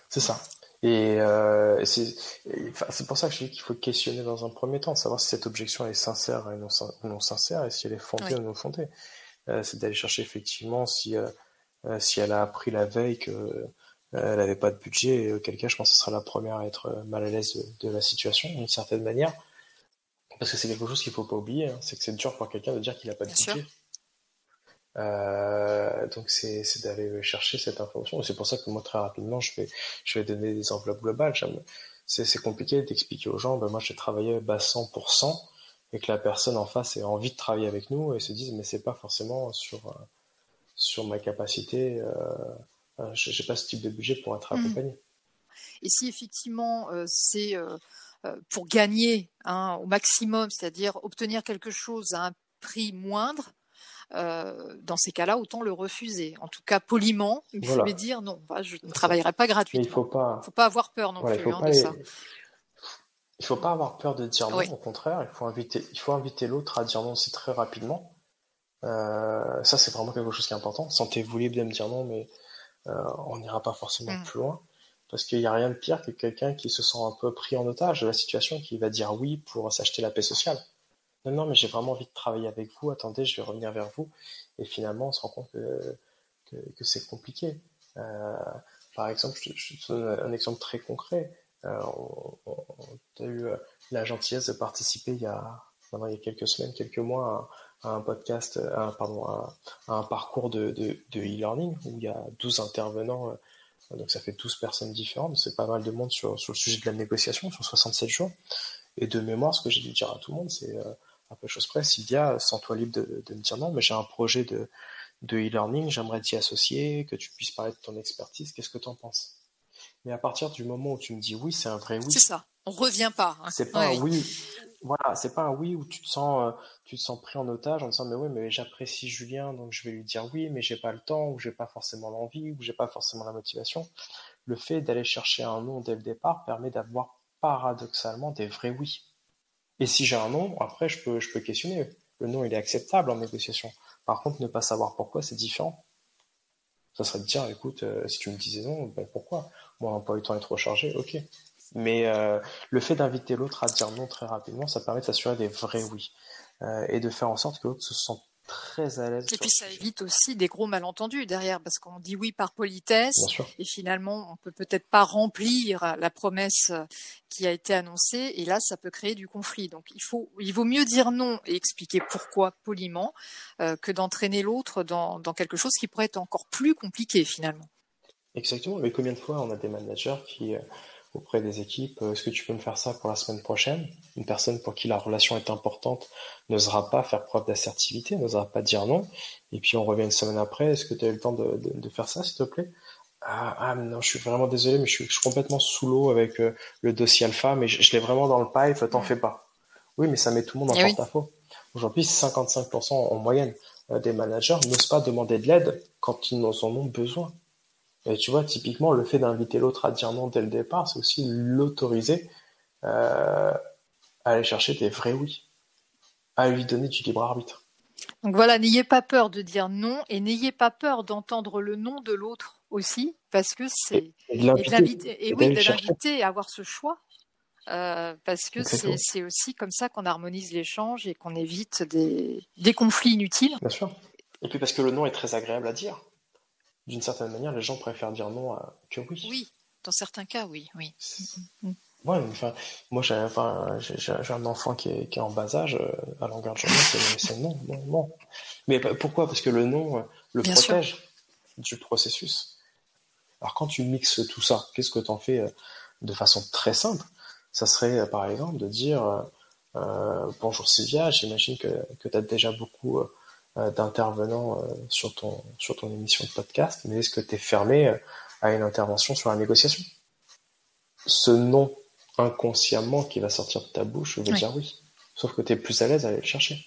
C'est ça. Et euh, c'est pour ça que je dis qu'il faut questionner dans un premier temps, savoir si cette objection est sincère ou non, sincère, et si elle est fondée ou non fondée. Euh, c'est d'aller chercher effectivement si, euh, euh si elle a appris la veille que euh, elle n'avait pas de budget, et auquel cas je pense que ce sera la première à être mal à l'aise de, de la situation, d'une certaine manière. Parce que c'est quelque chose qu'il faut pas oublier, hein, c'est que c'est dur pour quelqu'un de dire qu'il n'a pas de budget. Euh, donc c'est d'aller chercher cette information. C'est pour ça que moi très rapidement je vais je vais donner des enveloppes globales. C'est compliqué d'expliquer aux gens. Ben moi j'ai travaillé bas 100% et que la personne en face ait envie de travailler avec nous et se dise mais c'est pas forcément sur sur ma capacité. Euh, euh j'ai pas ce type de budget pour être mmh. accompagné. Et si effectivement euh, c'est euh, pour gagner hein, au maximum, c'est-à-dire obtenir quelque chose à un prix moindre, euh, dans ces cas-là, autant le refuser. En tout cas, poliment, il faut dire non, je ne travaillerai pas gratuitement. il ne faut pas... faut pas avoir peur non plus hein, de ça. Il faut pas avoir peur de dire non, au contraire, il faut inviter, il faut inviter l'autre à dire non aussi très rapidement. Euh, ça, c'est vraiment quelque chose qui est important. Sentez-vous libre de me dire non, mais euh, on n'ira pas forcément mm. plus loin. Parce qu'il n'y a rien de pire que quelqu'un qui se sent un peu pris en otage de la situation, qui va dire oui pour s'acheter la paix sociale non, non, mais j'ai vraiment envie de travailler avec vous, attendez, je vais revenir vers vous. Et finalement, on se rend compte que, que, c'est compliqué. Euh, par exemple, je, te donne un exemple très concret. Euh, on, a eu euh, la gentillesse de participer il y a, maintenant, il y a quelques semaines, quelques mois, à, un podcast, à, pardon, à, un parcours de, de, e-learning où il y a 12 intervenants, donc ça fait 12 personnes différentes, c'est pas mal de monde sur, sur le sujet de la négociation, sur 67 jours. Et de mémoire, ce que j'ai dû dire à tout le monde, c'est un peu chose près, Sylvia, sens-toi libre de, de, me dire non, mais j'ai un projet de, de e-learning, j'aimerais t'y associer, que tu puisses parler de ton expertise, qu'est-ce que tu en penses? Mais à partir du moment où tu me dis oui, c'est un vrai oui. C'est ça, on revient pas. Hein. C'est pas un oui. Voilà, c'est pas un oui où tu te sens, euh, tu te sens pris en otage en disant mais oui, mais j'apprécie Julien, donc je vais lui dire oui, mais j'ai pas le temps, ou j'ai pas forcément l'envie, ou j'ai pas forcément la motivation. Le fait d'aller chercher un non dès le départ permet d'avoir paradoxalement des vrais oui. Et si j'ai un nom, après, je peux, je peux questionner. Le nom, il est acceptable en négociation. Par contre, ne pas savoir pourquoi, c'est différent. Ça serait de dire, écoute, euh, si tu me disais non, ben pourquoi? Moi, pas eu le temps est trop chargé, ok. Mais euh, le fait d'inviter l'autre à dire non très rapidement, ça permet de s'assurer des vrais oui. Euh, et de faire en sorte que l'autre se sente très à l'aise. Et puis ça évite aussi des gros malentendus derrière, parce qu'on dit oui par politesse, et finalement on peut peut-être pas remplir la promesse qui a été annoncée, et là ça peut créer du conflit. Donc il faut, il vaut mieux dire non et expliquer pourquoi poliment, euh, que d'entraîner l'autre dans, dans quelque chose qui pourrait être encore plus compliqué finalement. Exactement. Mais combien de fois on a des managers qui euh, auprès des équipes, euh, est-ce que tu peux me faire ça pour la semaine prochaine? Une personne pour qui la relation est importante n'osera pas faire preuve d'assertivité, n'osera pas dire non, et puis on revient une semaine après, est-ce que tu as eu le temps de, de, faire ça, s'il te plaît? Ah, ah, non, je suis vraiment désolé, mais je suis, je suis complètement sous l'eau avec euh, le dossier alpha, mais je, l'ai vraiment dans le pipe, t'en fais pas. Oui, mais ça met tout le monde en eh porte-à-faux. Aujourd'hui, 55% en moyenne euh, des managers n'osent pas demander de l'aide quand ils en ont besoin. Et tu vois, typiquement, le fait d'inviter l'autre à dire non dès le départ, c'est aussi l'autoriser euh, à aller chercher des vrais oui, à lui donner du libre arbitre. Donc voilà, n'ayez pas peur de dire non et n'ayez pas peur d'entendre le non de l'autre aussi, parce que c'est et, et, oui, de l'inviter à avoir ce choix, euh, parce que c'est aussi comme ça qu'on harmonise l'échange et qu'on évite des, des conflits inutiles. Bien sûr. Et puis parce que le non est très agréable à dire d'une certaine manière, les gens préfèrent dire non que oui. Oui, dans certains cas, oui. oui. Ouais, enfin, moi j'ai enfin, un enfant qui est, qui est, en bas âge, euh, à longueur de journée, c'est non, non, non. Mais pourquoi? Parce que le non euh, le protège du processus. Alors quand tu mixes tout ça, qu'est-ce que tu en fais euh, de façon très simple? Ça serait par exemple de dire Bonjour Sylvia, j'imagine que, que tu as déjà beaucoup d'intervenants euh, sur ton sur ton émission de podcast, mais est-ce que tu es fermé euh, à une intervention sur la négociation? Ce nom inconsciemment qui va sortir de ta bouche veut dire oui, sauf que tu es plus à l'aise à aller le chercher.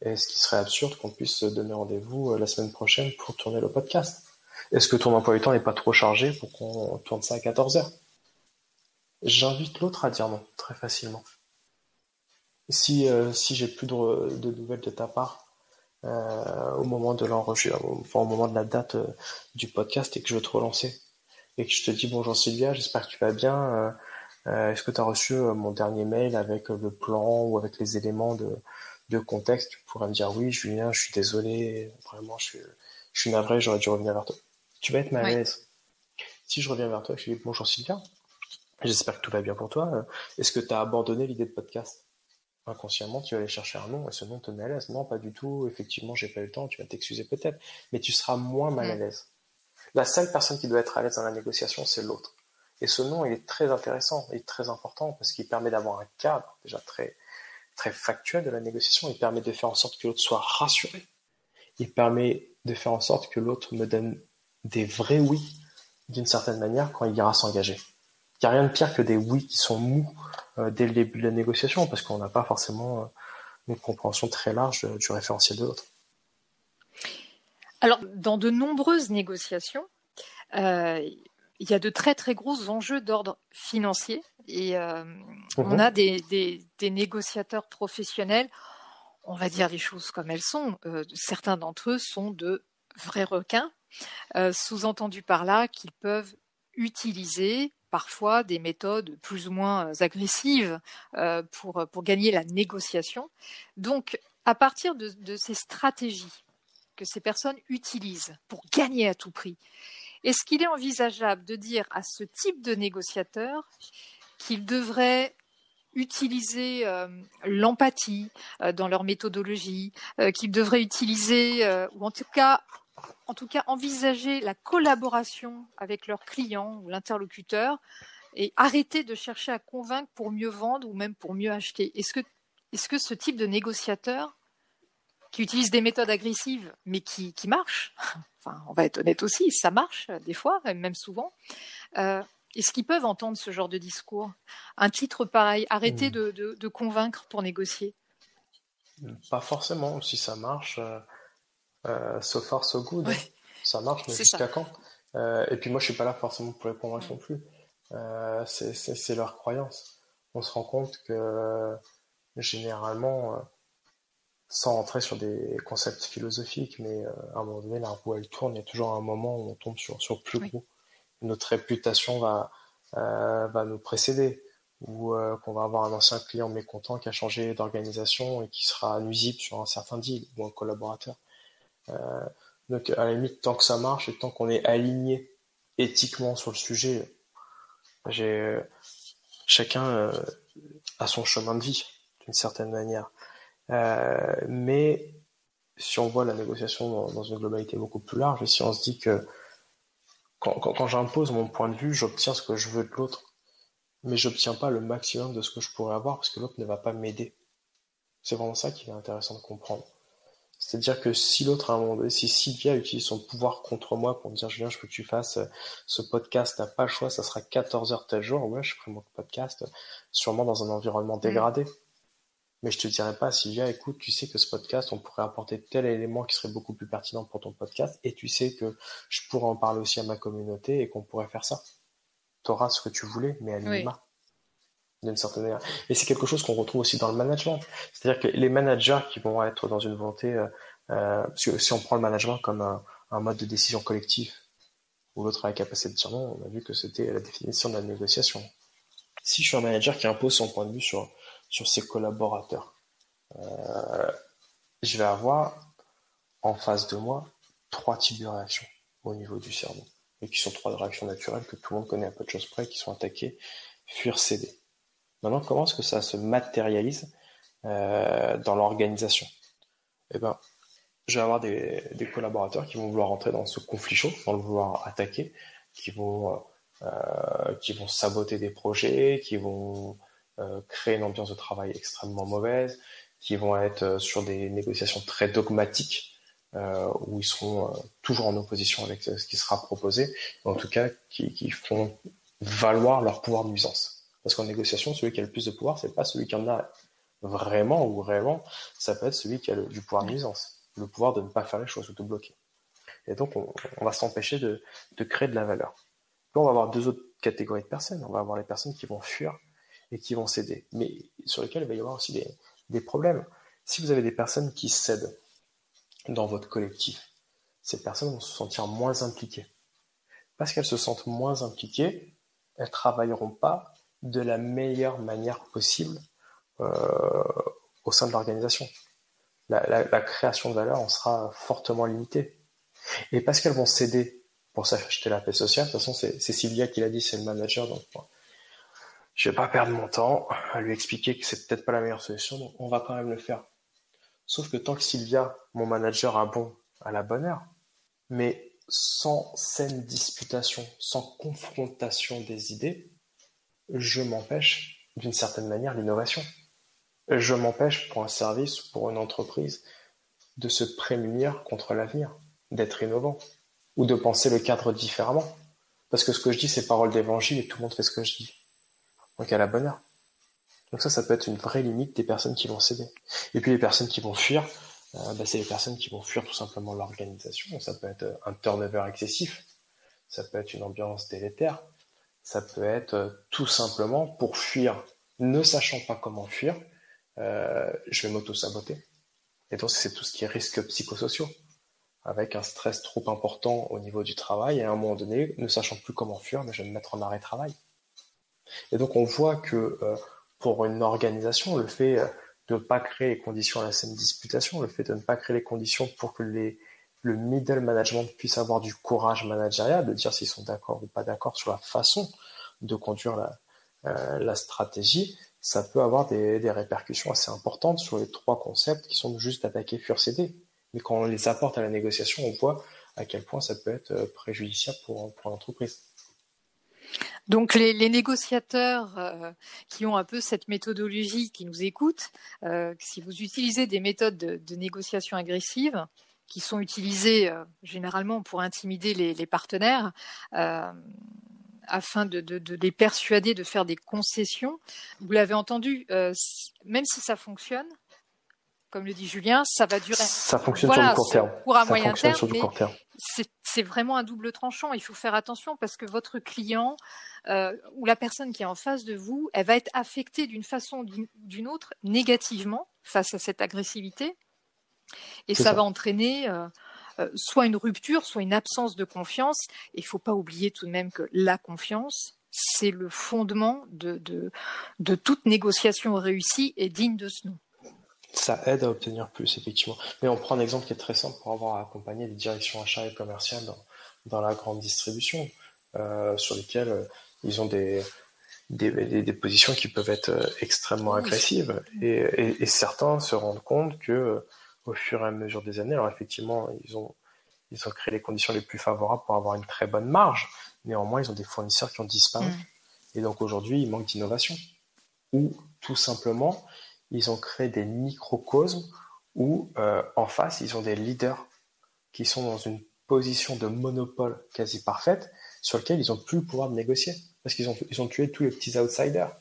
est-ce qu'il serait absurde qu'on puisse se donner rendez-vous la semaine prochaine pour tourner le podcast. Est-ce que ton emploi du temps n'est pas trop chargé pour qu'on tourne ça à 14 heures? J'invite l'autre à dire non, très facilement. Si, si j'ai plus de, de, nouvelles de ta part au moment de l'enregistrement, enfin au moment de la date du podcast et que je veux te relancer, et que je te dis bonjour Sylvia, j'espère que tu vas bien. Euh, euh, est-ce que tu as reçu euh, mon dernier mail avec le plan ou avec les éléments de, de contexte? Tu pourrais me dire oui, Julien, je suis désolé, vraiment, je suis, je suis navré, j'aurais dû revenir vers toi. Tu vas être mal à l'aise. Si je reviens vers toi, je te dis bonjour Sylvia, j'espère que tout va bien pour toi. Est-ce que tu as abandonné l'idée de podcast? Inconsciemment, tu vas aller chercher un nom et ce nom te met à l'aise. Non, pas du tout. Effectivement, j'ai pas eu le temps. Tu vas t'excuser peut-être, mais tu seras moins mal à mm. l'aise. La seule personne qui doit être à l'aise dans la négociation, c'est l'autre. Et ce nom, il est très intéressant, il est très important parce qu'il permet d'avoir un cadre déjà très, très factuel de la négociation. Il permet de faire en sorte que l'autre soit rassuré. Il permet de faire en sorte que l'autre me donne des vrais oui d'une certaine manière quand il ira s'engager. Il n'y a rien de pire que des oui qui sont mous dès le début de la négociation parce qu'on n'a pas forcément euh, une compréhension très large du référentiel de l'autre. Alors, dans de nombreuses négociations, euh, il y a de très très gros enjeux d'ordre financier et euh, on mhm. a des, des, négociateurs professionnels, on va dire les choses comme elles sont. Euh, certains d'entre eux sont de vrais requins, sous-entendu par là qu'ils peuvent utiliser parfois des méthodes plus ou moins agressives pour, pour gagner la négociation. Donc, à partir de, ces stratégies que ces personnes utilisent pour gagner à tout prix. Est-ce qu'il est envisageable de dire à ce type de négociateur qu'il devrait utiliser euh, l'empathie euh, dans leur méthodologie, euh, qu'ils devraient utiliser, ou en tout cas, en tout cas envisager la collaboration avec leurs clients ou l'interlocuteur et arrêter de chercher à convaincre pour mieux vendre ou même pour mieux acheter. Est-ce que, est-ce que ce type de négociateur qui utilisent des méthodes agressives, mais qui, qui marchent. Enfin, on va être honnête aussi, ça marche des fois, même souvent. Euh, Est-ce qu'ils peuvent entendre ce genre de discours? Un titre pareil, arrêter de, de, de, convaincre pour négocier? Pas forcément, si ça marche, euh, euh so far so good. Hein. Ça marche, mais jusqu'à quand? Euh, Et puis moi, je suis pas là forcément pour les convaincre non plus. Euh, C'est leur croyance. On se rend compte que généralement sans rentrer sur des concepts philosophiques, mais à un moment donné, la roue elle tourne. Il y a toujours un moment où on tombe sur sur plus gros. Notre réputation va va nous précéder, ou euh, qu'on va avoir un ancien client mécontent qui a changé d'organisation et qui sera nuisible sur un certain deal ou un collaborateur. Donc à la limite, tant que ça marche et tant qu'on est aligné éthiquement sur le sujet, j'ai chacun a son chemin de vie d'une certaine manière. Euh, mais si on voit la négociation dans, une globalité beaucoup plus large, et si on se dit que quand, quand, j'impose mon point de vue, j'obtiens ce que je veux de l'autre, mais j'obtiens pas le maximum de ce que je pourrais avoir parce que l'autre ne va pas m'aider. C'est vraiment ça qui est intéressant de comprendre. C'est-à-dire que si l'autre, à un moment donné, si Sylvia utilise son pouvoir contre moi pour me dire, Julien, je veux que tu fasses ce podcast, t'as pas le choix, ça sera 14 heures tel jour, ouais, je ferai mon podcast, sûrement dans un environnement mm. dégradé mais je te dirais pas, Sylvia, écoute, tu sais que ce podcast, on pourrait apporter tel élément qui serait beaucoup plus pertinent pour ton podcast, et tu sais que je pourrais en parler aussi à ma communauté et qu'on pourrait faire ça. Tu auras ce que tu voulais, mais à minima. D'une certaine manière. Et c'est quelque chose qu'on retrouve aussi dans le management. C'est-à-dire que les managers qui vont être dans une volonté, euh, euh si on prend le management comme un, mode de décision collectif, ou l'autre a la capacité de non, on a vu que c'était la définition de la négociation. Si je suis un manager qui impose son point de vue sur sur ses collaborateurs. Euh, je vais avoir en face de moi trois types de réactions au niveau du cerveau. Et qui sont trois réactions naturelles que tout le monde connaît à peu de choses près, qui sont attaquées, fuir, céder. Maintenant, comment est-ce que ça se matérialise euh, dans l'organisation? Eh ben, je vais avoir des, collaborateurs qui vont vouloir rentrer dans ce conflit chaud, dans le vouloir attaquer, qui vont, euh, qui vont saboter des projets, qui vont euh, créer une ambiance de travail extrêmement mauvaise, qui vont être sur des négociations très dogmatiques, où ils seront toujours en opposition avec ce qui sera proposé, en tout cas qui, qui font valoir leur pouvoir de nuisance. Parce qu'en négociation, celui qui a le plus de pouvoir, c'est pas celui qui en a vraiment ou réellement, ça peut être celui qui a du pouvoir de nuisance, le pouvoir de ne pas faire les choses ou de bloquer. Et donc, on, va s'empêcher de, créer de la valeur. Puis on va avoir deux autres catégories de personnes. On va avoir les personnes qui vont fuir et qui vont céder, mais sur lesquelles il va y avoir aussi des, problèmes. Si vous avez des personnes qui cèdent dans votre collectif, ces personnes vont se sentir moins impliquées. Parce qu'elles se sentent moins impliquées, elles travailleront pas de la meilleure manière possible euh, au sein de l'organisation. La, création de valeur en sera fortement limitée. Et parce qu'elles vont céder pour s'acheter la paix sociale, de toute façon, c'est Sylvia qui l'a dit, c'est le manager, donc je vais pas perdre mon temps à lui expliquer que c'est peut-être pas la meilleure solution, donc on va quand même le faire. Sauf que tant que Sylvia, mon manager, a bon à la bonne heure, mais sans saine disputation, sans confrontation des idées, je m'empêche d'une certaine manière l'innovation. Je m'empêche pour un service ou pour une entreprise de se prémunir contre l'avenir, d'être innovant ou de penser le cadre différemment. Parce que ce que je dis, c'est parole d'évangile et tout le monde fait ce que je dis. Donc à la bonne heure. Donc ça, ça peut être une vraie limite des personnes qui vont céder. Et puis les personnes qui vont fuir, euh, bah, c'est les personnes qui vont fuir tout simplement l'organisation. Ça peut être un turnover excessif, ça peut être une ambiance délétère, ça peut être euh, tout simplement pour fuir, ne sachant pas comment fuir, euh, je vais m'auto-saboter. Et donc c'est tout ce qui est risques psychosociaux, avec un stress trop important au niveau du travail, et à un moment donné, ne sachant plus comment fuir, mais je vais me mettre en arrêt travail. Et donc on voit que euh, pour une organisation, le fait de ne pas créer les conditions à la saine disputation, le fait de ne pas créer les conditions pour que les, le middle management puisse avoir du courage managérial, de dire s'ils sont d'accord ou pas d'accord sur la façon de conduire la, euh, stratégie, ça peut avoir des, répercussions assez importantes sur les trois concepts qui sont juste attaquer, fuir, céder. Mais quand on les apporte à la négociation, on voit à quel point ça peut être préjudiciable pour, l'entreprise. Donc les, négociateurs euh, qui ont un peu cette méthodologie, qui nous écoutent, euh, si vous utilisez des méthodes de, négociation agressive, qui sont utilisées euh, généralement pour intimider les, partenaires, afin de, de, les persuader de faire des concessions, vous l'avez entendu, même si ça fonctionne, comme le dit Julien, ça va durer. Ça fonctionne sur le court terme. Pour un moyen terme, c'est vraiment un double tranchant. Il faut faire attention parce que votre client euh, ou la personne qui est en face de vous, elle va être affectée d'une façon ou d'une autre négativement face à cette agressivité. Et ça, va entraîner euh, euh, soit une rupture, soit une absence de confiance. Et il ne faut pas oublier tout de même que la confiance, c'est le fondement de, de, de toute négociation réussie et digne de ce nom ça aide à obtenir plus, effectivement. Mais on prend un exemple qui est très simple pour avoir accompagné les directions achats et commerciales dans, dans la grande distribution, euh, sur lesquelles euh, ils ont des, des, des, positions qui peuvent être extrêmement agressives. Et, et, certains se rendent compte que au fur et à mesure des années, alors effectivement, ils ont, ils ont créé les conditions les plus favorables pour avoir une très bonne marge. Néanmoins, ils ont des fournisseurs qui ont disparu. Mm. Et donc aujourd'hui, il manque d'innovation. Ou tout simplement, ils ont créé des microcosmes où euh, en face, ils ont des leaders qui sont dans une position de monopole quasi parfaite sur lequel ils n'ont plus le pouvoir de négocier parce qu'ils ont, ils ont tué tous les petits outsiders.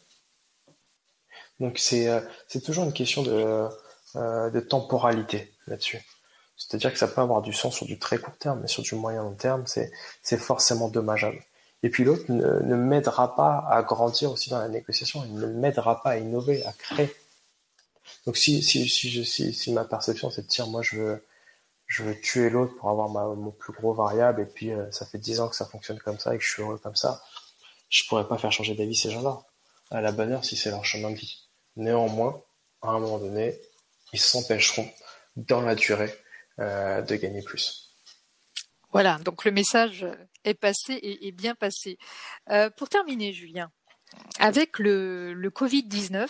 Donc c'est euh, toujours une question de, euh, de temporalité là-dessus. C'est-à-dire que ça peut avoir du sens sur du très court terme, mais sur du moyen long terme, c'est forcément dommageable. Et puis l'autre ne, m'aidera pas à grandir aussi dans la négociation, il ne m'aidera pas à innover, à créer. Donc si, si, si, ma perception c'est de dire moi je veux, je veux tuer l'autre pour avoir ma, mon plus gros variable et puis euh, ça fait dix ans que ça fonctionne comme ça et que je suis heureux comme ça, je pourrais pas faire changer d'avis ces gens-là. À la bonne heure si c'est leur chemin de vie. Néanmoins, à un moment donné, ils s'empêcheront dans la durée euh, de gagner plus. Voilà, donc le message est passé et, bien passé. Euh, pour terminer, Julien, avec le, le Covid-19,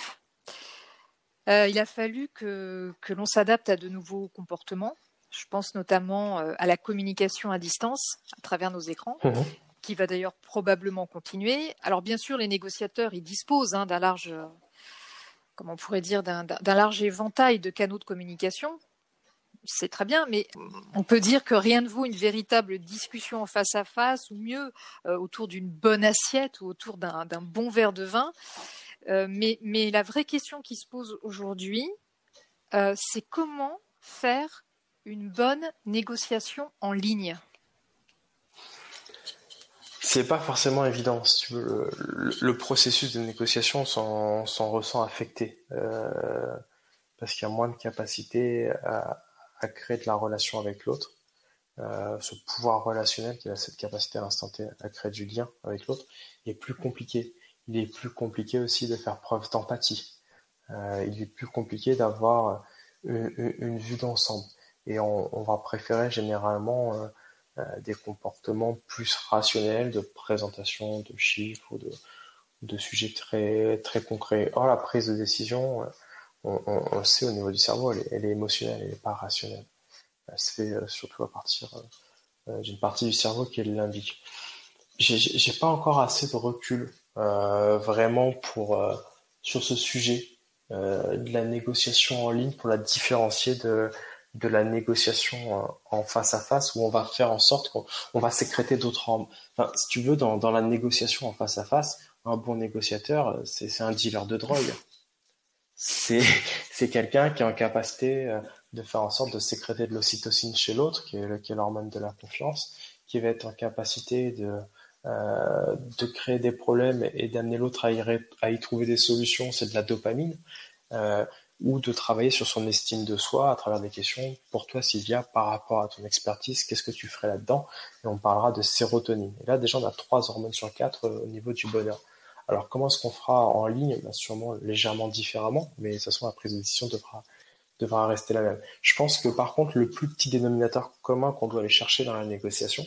euh, il a fallu que, l'on s'adapte à de nouveaux comportements. Je pense notamment à la communication à distance à travers nos écrans, mmh. qui va d'ailleurs probablement continuer. Alors bien sûr, les négociateurs, ils disposent hein, d'un large, comment on pourrait dire, d'un large éventail de canaux de communication. C'est très bien, mais on peut dire que rien ne vaut une véritable discussion face à face, ou mieux, euh, autour d'une bonne assiette ou autour d'un bon verre de vin. mais, mais, la vraie question qui se pose aujourd'hui, c'est comment faire une bonne négociation en ligne? C'est pas forcément évident, si. Le, processus de négociation s'en ressent affecté. Euh, parce qu'il y a moins de capacité à, créer de la relation avec l'autre. Euh, ce pouvoir relationnel qui a cette capacité à l'instant à créer du lien avec l'autre est plus compliqué. Il est plus compliqué aussi de faire preuve d'empathie. Euh, il est plus compliqué d'avoir une, vue d'ensemble. Et on, va préférer généralement des comportements plus rationnels de présentation de chiffres ou de, de sujets très, très concrets. Or, la prise de décision, euh, on, le sait au niveau du cerveau, elle est, elle est émotionnelle, elle n'est pas rationnelle. Elle se fait euh, surtout à partir d'une partie du cerveau qui l'indique. J'ai pas encore assez de recul euh, vraiment pour sur ce sujet euh, de la négociation en ligne pour la différencier de de la négociation euh, en face à face où on va faire en sorte qu'on va sécréter d'autres enfin, si tu veux dans, dans la négociation en face à face un bon négociateur euh, c'est un dealer de drogue. C'est quelqu'un qui est en capacité euh, de faire en sorte de sécréter de l'ocytocine chez l'autre qui est, l'hormone de la confiance qui va être en capacité de de créer des problèmes et d'amener l'autre à, à, y trouver des solutions c'est de la dopamine ou de travailler sur son estime de soi à travers des questions. Pour toi, Sylvia, par rapport à ton expertise, qu'est-ce que tu ferais là-dedans? Et on parlera de sérotonine. Et là, déjà, on a trois hormones sur quatre euh, au niveau du bonheur. Alors, comment est-ce qu'on fera en ligne? Bah, Sûrement légèrement différemment, mais de toute façon, la prise de décision devra, devra rester la même. Je pense que par contre, le plus petit dénominateur commun qu'on doit aller chercher dans la négociation,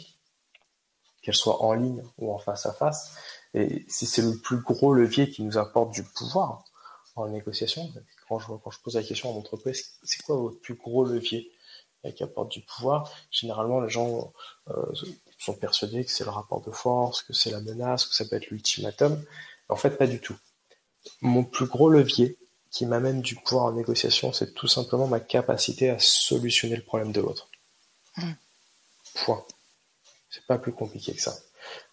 qu'elle soit en ligne ou en face à face, et si c'est le plus gros levier qui nous apporte du pouvoir en négociation, quand je, quand je pose la question à mon entreprise, c'est quoi votre plus gros levier qui apporte du pouvoir? Généralement, les gens euh, sont persuadés que c'est le rapport de force, que c'est la menace, que ça peut être l'ultimatum. En fait, pas du tout. Mon plus gros levier qui m'amène du pouvoir en négociation, c'est tout simplement ma capacité à solutionner le problème de l'autre. Mmh. Point. C'est pas plus compliqué que ça.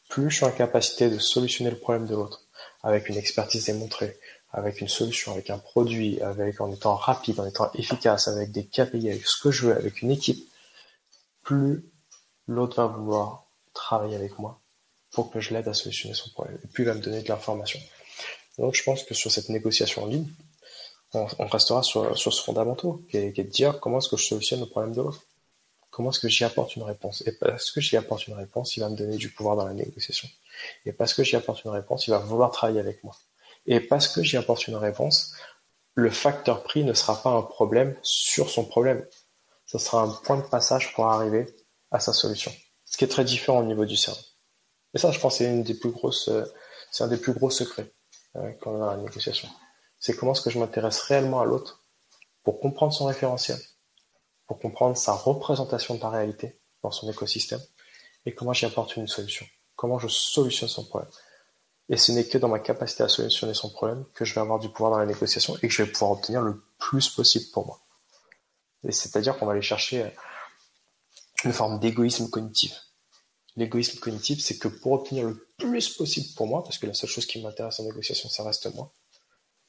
Plus je suis en capacité de solutionner le problème de l'autre, avec une expertise démontrée, avec une solution, avec un produit, avec en étant rapide, en étant efficace, avec des KPI, avec ce que je veux, avec une équipe, plus l'autre va vouloir travailler avec moi pour que je l'aide à solutionner son problème. Et plus il va me donner de l'information. Donc je pense que sur cette négociation en ligne, on, restera sur, ce fondamentaux, qui est, qui est, de dire comment est-ce que je solutionne le problème de l'autre? Comment est-ce que j'y apporte une réponse? Et parce que j'y apporte une réponse, il va me donner du pouvoir dans la négociation. Et parce que j'y apporte une réponse, il va vouloir travailler avec moi. Et parce que j'y apporte une réponse, le facteur prix ne sera pas un problème sur son problème. Ce sera un point de passage pour arriver à sa solution. Ce qui est très différent au niveau du cerveau. Et ça, je pense, c'est une c'est un des plus gros secrets euh, quand on a la négociation. C'est comment est-ce que je m'intéresse réellement à l'autre pour comprendre son référentiel, pour comprendre sa représentation de la réalité dans son écosystème et comment j'y apporte une solution. Comment je solutionne son problème. Et ce n'est que dans ma capacité à solutionner son problème que je vais avoir du pouvoir dans la négociation et que je vais pouvoir obtenir le plus possible pour moi. Et c'est-à-dire qu'on va aller chercher euh, une forme d'égoïsme cognitif. L'égoïsme cognitif, c'est que pour obtenir le plus possible pour moi, parce que la seule chose qui m'intéresse en négociation, ça reste moi,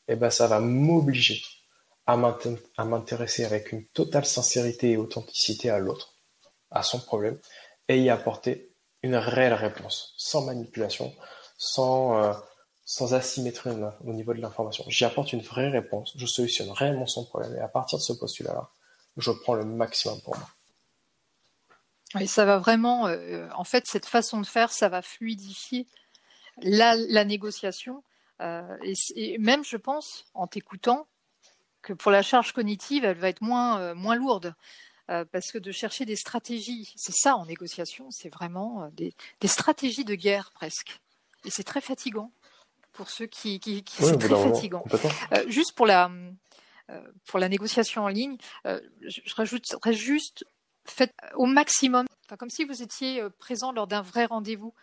eh ben ça va m'obliger à m'intéresser avec une totale sincérité et authenticité à l'autre, à son problème, et y apporter une réelle réponse, sans manipulation, sans, euh, sans asymétrie au niveau de l'information. J'y apporte une vraie réponse, je solutionne réellement son problème et à partir de ce postulat-là, je prends le maximum pour moi. Et ça va vraiment, euh, en fait, cette façon de faire, ça va fluidifier la, la négociation. Euh, et, même, je pense, en t'écoutant, que pour la charge cognitive, elle va être moins, lourde. Parce que de chercher des stratégies, c'est ça en négociation, c'est vraiment des, stratégies de guerre presque. Et c'est très fatigant pour ceux qui, qui, c'est très fatigant. Euh, juste pour la euh, pour la négociation en ligne, euh, je, je rajouterais juste faites au maximum, enfin, comme si vous étiez présent lors d'un vrai rendez-vous.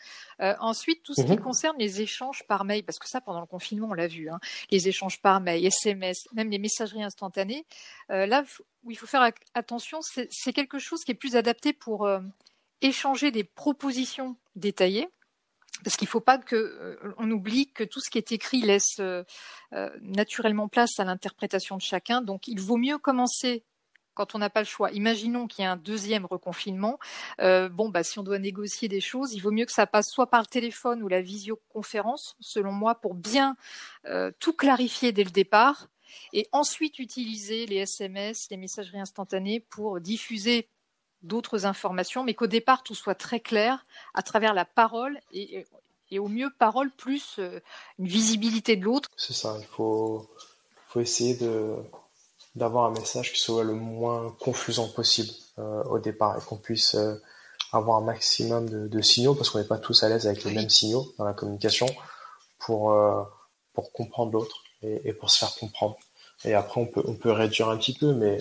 Euh, ensuite, tout ce qui mhm. concerne les échanges par mail, parce que ça, pendant le confinement, on l'a vu, hein, les échanges par mail, SMS, même les messageries instantanées, euh, là où il faut faire attention, c'est quelque chose qui est plus adapté pour euh, échanger des propositions détaillées parce qu'il ne faut pas que euh, oublie que tout ce qui est écrit laisse euh, euh, naturellement place à l'interprétation de chacun. Donc, il vaut mieux commencer quand on n'a pas le choix. Imaginons qu'il y a un deuxième reconfinement. bon, bah, si on doit négocier des choses, il vaut mieux que ça passe soit par le téléphone ou la visioconférence, selon moi, pour bien tout clarifier dès le départ. Et ensuite utiliser les SMS, les messageries instantanées pour diffuser d'autres informations, mais qu'au départ tout soit très clair à travers la parole et, au mieux parole plus euh, une visibilité de l'autre. C'est ça, il faut, faut essayer d'avoir un message qui soit le moins confusant possible euh, au départ et qu'on puisse euh, avoir un maximum de, signaux parce qu'on n'est pas tous à l'aise avec les mêmes signaux dans la communication pour pour comprendre l'autre et, pour se faire comprendre. Et après on peut on peut réduire un petit peu, mais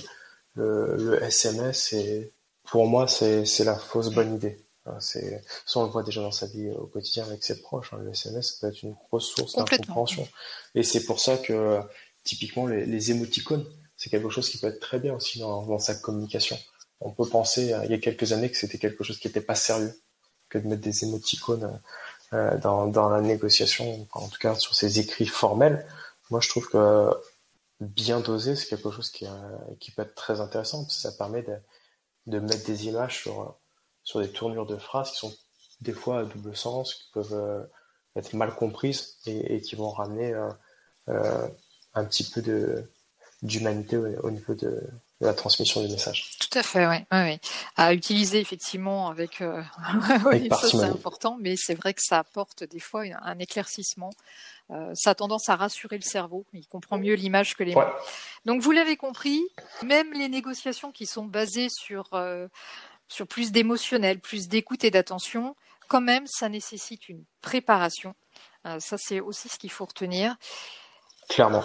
le, le SMS c'est pour moi, c'est la fausse bonne idée. C'est, ça, on le voit déjà dans sa vie au quotidien avec ses proches. Hein. Le SMS peut être une grosse source d'incompréhension. Et c'est pour ça que, typiquement, les, les émoticônes, c'est quelque chose qui peut être très bien aussi dans, dans sa communication. On peut penser, euh, il y a quelques années, que c'était quelque chose qui n'était pas sérieux, que de mettre des émoticônes euh, dans, dans la négociation, en tout cas sur ces écrits formels. Moi, je trouve que bien dosé, c'est quelque chose qui, euh, qui peut être très intéressant, parce que ça permet de, de mettre des images sur, sur des tournures de phrases qui sont des fois à double sens, qui peuvent euh, être mal comprises et, qui vont ramener euh, euh, un petit peu d'humanité au, niveau de, la transmission du message. Tout à fait, oui. Ouais, À utiliser effectivement avec, oui, ça c'est important, mais c'est vrai que ça apporte des fois un éclaircissement euh, ça a tendance à rassurer le cerveau. Il comprend mieux l'image que les mots. Donc vous l'avez compris, même les négociations qui sont basées sur, euh, sur plus d'émotionnel, plus d'écoute et d'attention, quand même, ça nécessite une préparation. Euh, ça, c'est aussi ce qu'il faut retenir. Clairement.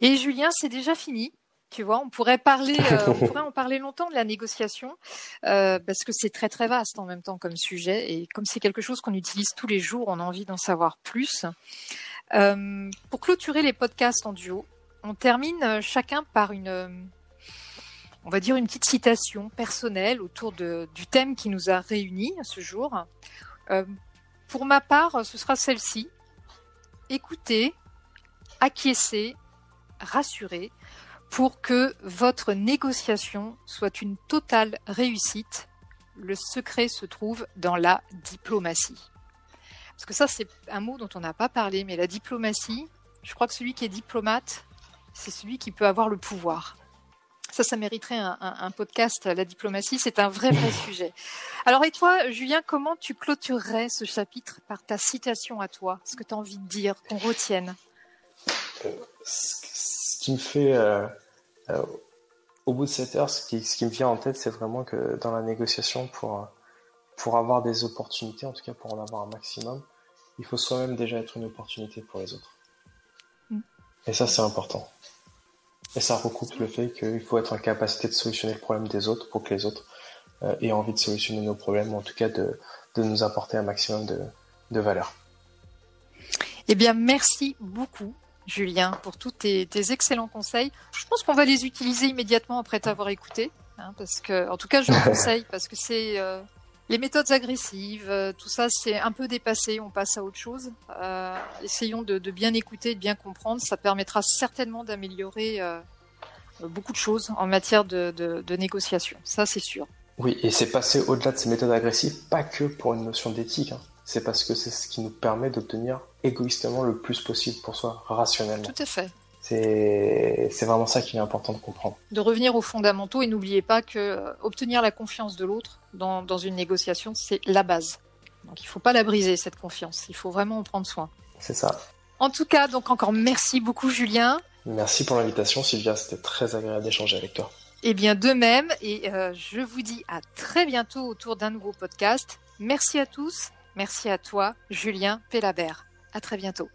Et Julien, c'est déjà fini. Tu vois, on pourrait parler, on pourrait en parler longtemps de la négociation parce que c'est très très vaste en même temps comme sujet et comme c'est quelque chose qu'on utilise tous les jours, on a envie d'en savoir plus. Euh, pour clôturer les podcasts en duo, on termine euh, chacun par une, euh, on va dire une petite citation personnelle autour de, du thème qui nous a réunis ce jour. pour ma part, ce sera celle-ci. Écoutez, acquiescez, rassurez pour que votre négociation soit une totale réussite. Le secret se trouve dans la diplomatie. Parce que ça, c'est un mot dont on n'a pas parlé, mais la diplomatie, je crois que celui qui est diplomate, c'est celui qui peut avoir le pouvoir. Ça, ça mériterait un, podcast, la diplomatie, c'est un vrai, vrai sujet. Alors, et toi, Julien, comment tu clôturerais ce chapitre par ta citation à toi, ce que tu as envie de dire, qu'on retienne? Euh, Ce qui me fait, euh, euh, au bout de cette heure, ce qui, ce qui me vient en tête, c'est vraiment que dans la négociation, pour pour avoir des opportunités, en tout cas pour en avoir un maximum, il faut soi-même déjà être une opportunité pour les autres. Mm. Et ça, c'est important. Et ça recoupe le fait qu'il faut être en capacité de solutionner le problème des autres pour que les autres euh, aient envie de solutionner nos problèmes, ou en tout cas de, de nous apporter un maximum de, de valeur. Eh bien, merci beaucoup, Julien, pour tous tes, tes excellents conseils. Je pense qu'on va les utiliser immédiatement après t'avoir écouté. Hein, parce que, en tout cas, je vous conseille parce que c'est euh, les méthodes agressives, euh, tout ça, c'est un peu dépassé. On passe à autre chose. Euh, essayons de, bien écouter, de bien comprendre. Ça permettra certainement d'améliorer beaucoup de choses en matière de, négociation. Ça, c'est sûr. Oui, et c'est passer au-delà de ces méthodes agressives, pas que pour une notion d'éthique. Hein. C'est parce que c'est ce qui nous permet d'obtenir égoïstement le plus possible pour soi, rationnellement. Tout à fait. C'est vraiment ça qui est important de comprendre. De revenir aux fondamentaux et n'oubliez pas que euh, obtenir la confiance de l'autre dans, dans, une négociation, c'est la base. Donc il ne faut pas la briser, cette confiance. Il faut vraiment en prendre soin. C'est ça. En tout cas, donc encore merci beaucoup Julien. Merci pour l'invitation Sylvia, c'était très agréable d'échanger avec toi. Eh bien de même, et euh, je vous dis à très bientôt autour d'un nouveau podcast. Merci à tous, merci à toi Julien Pellabert. À très bientôt.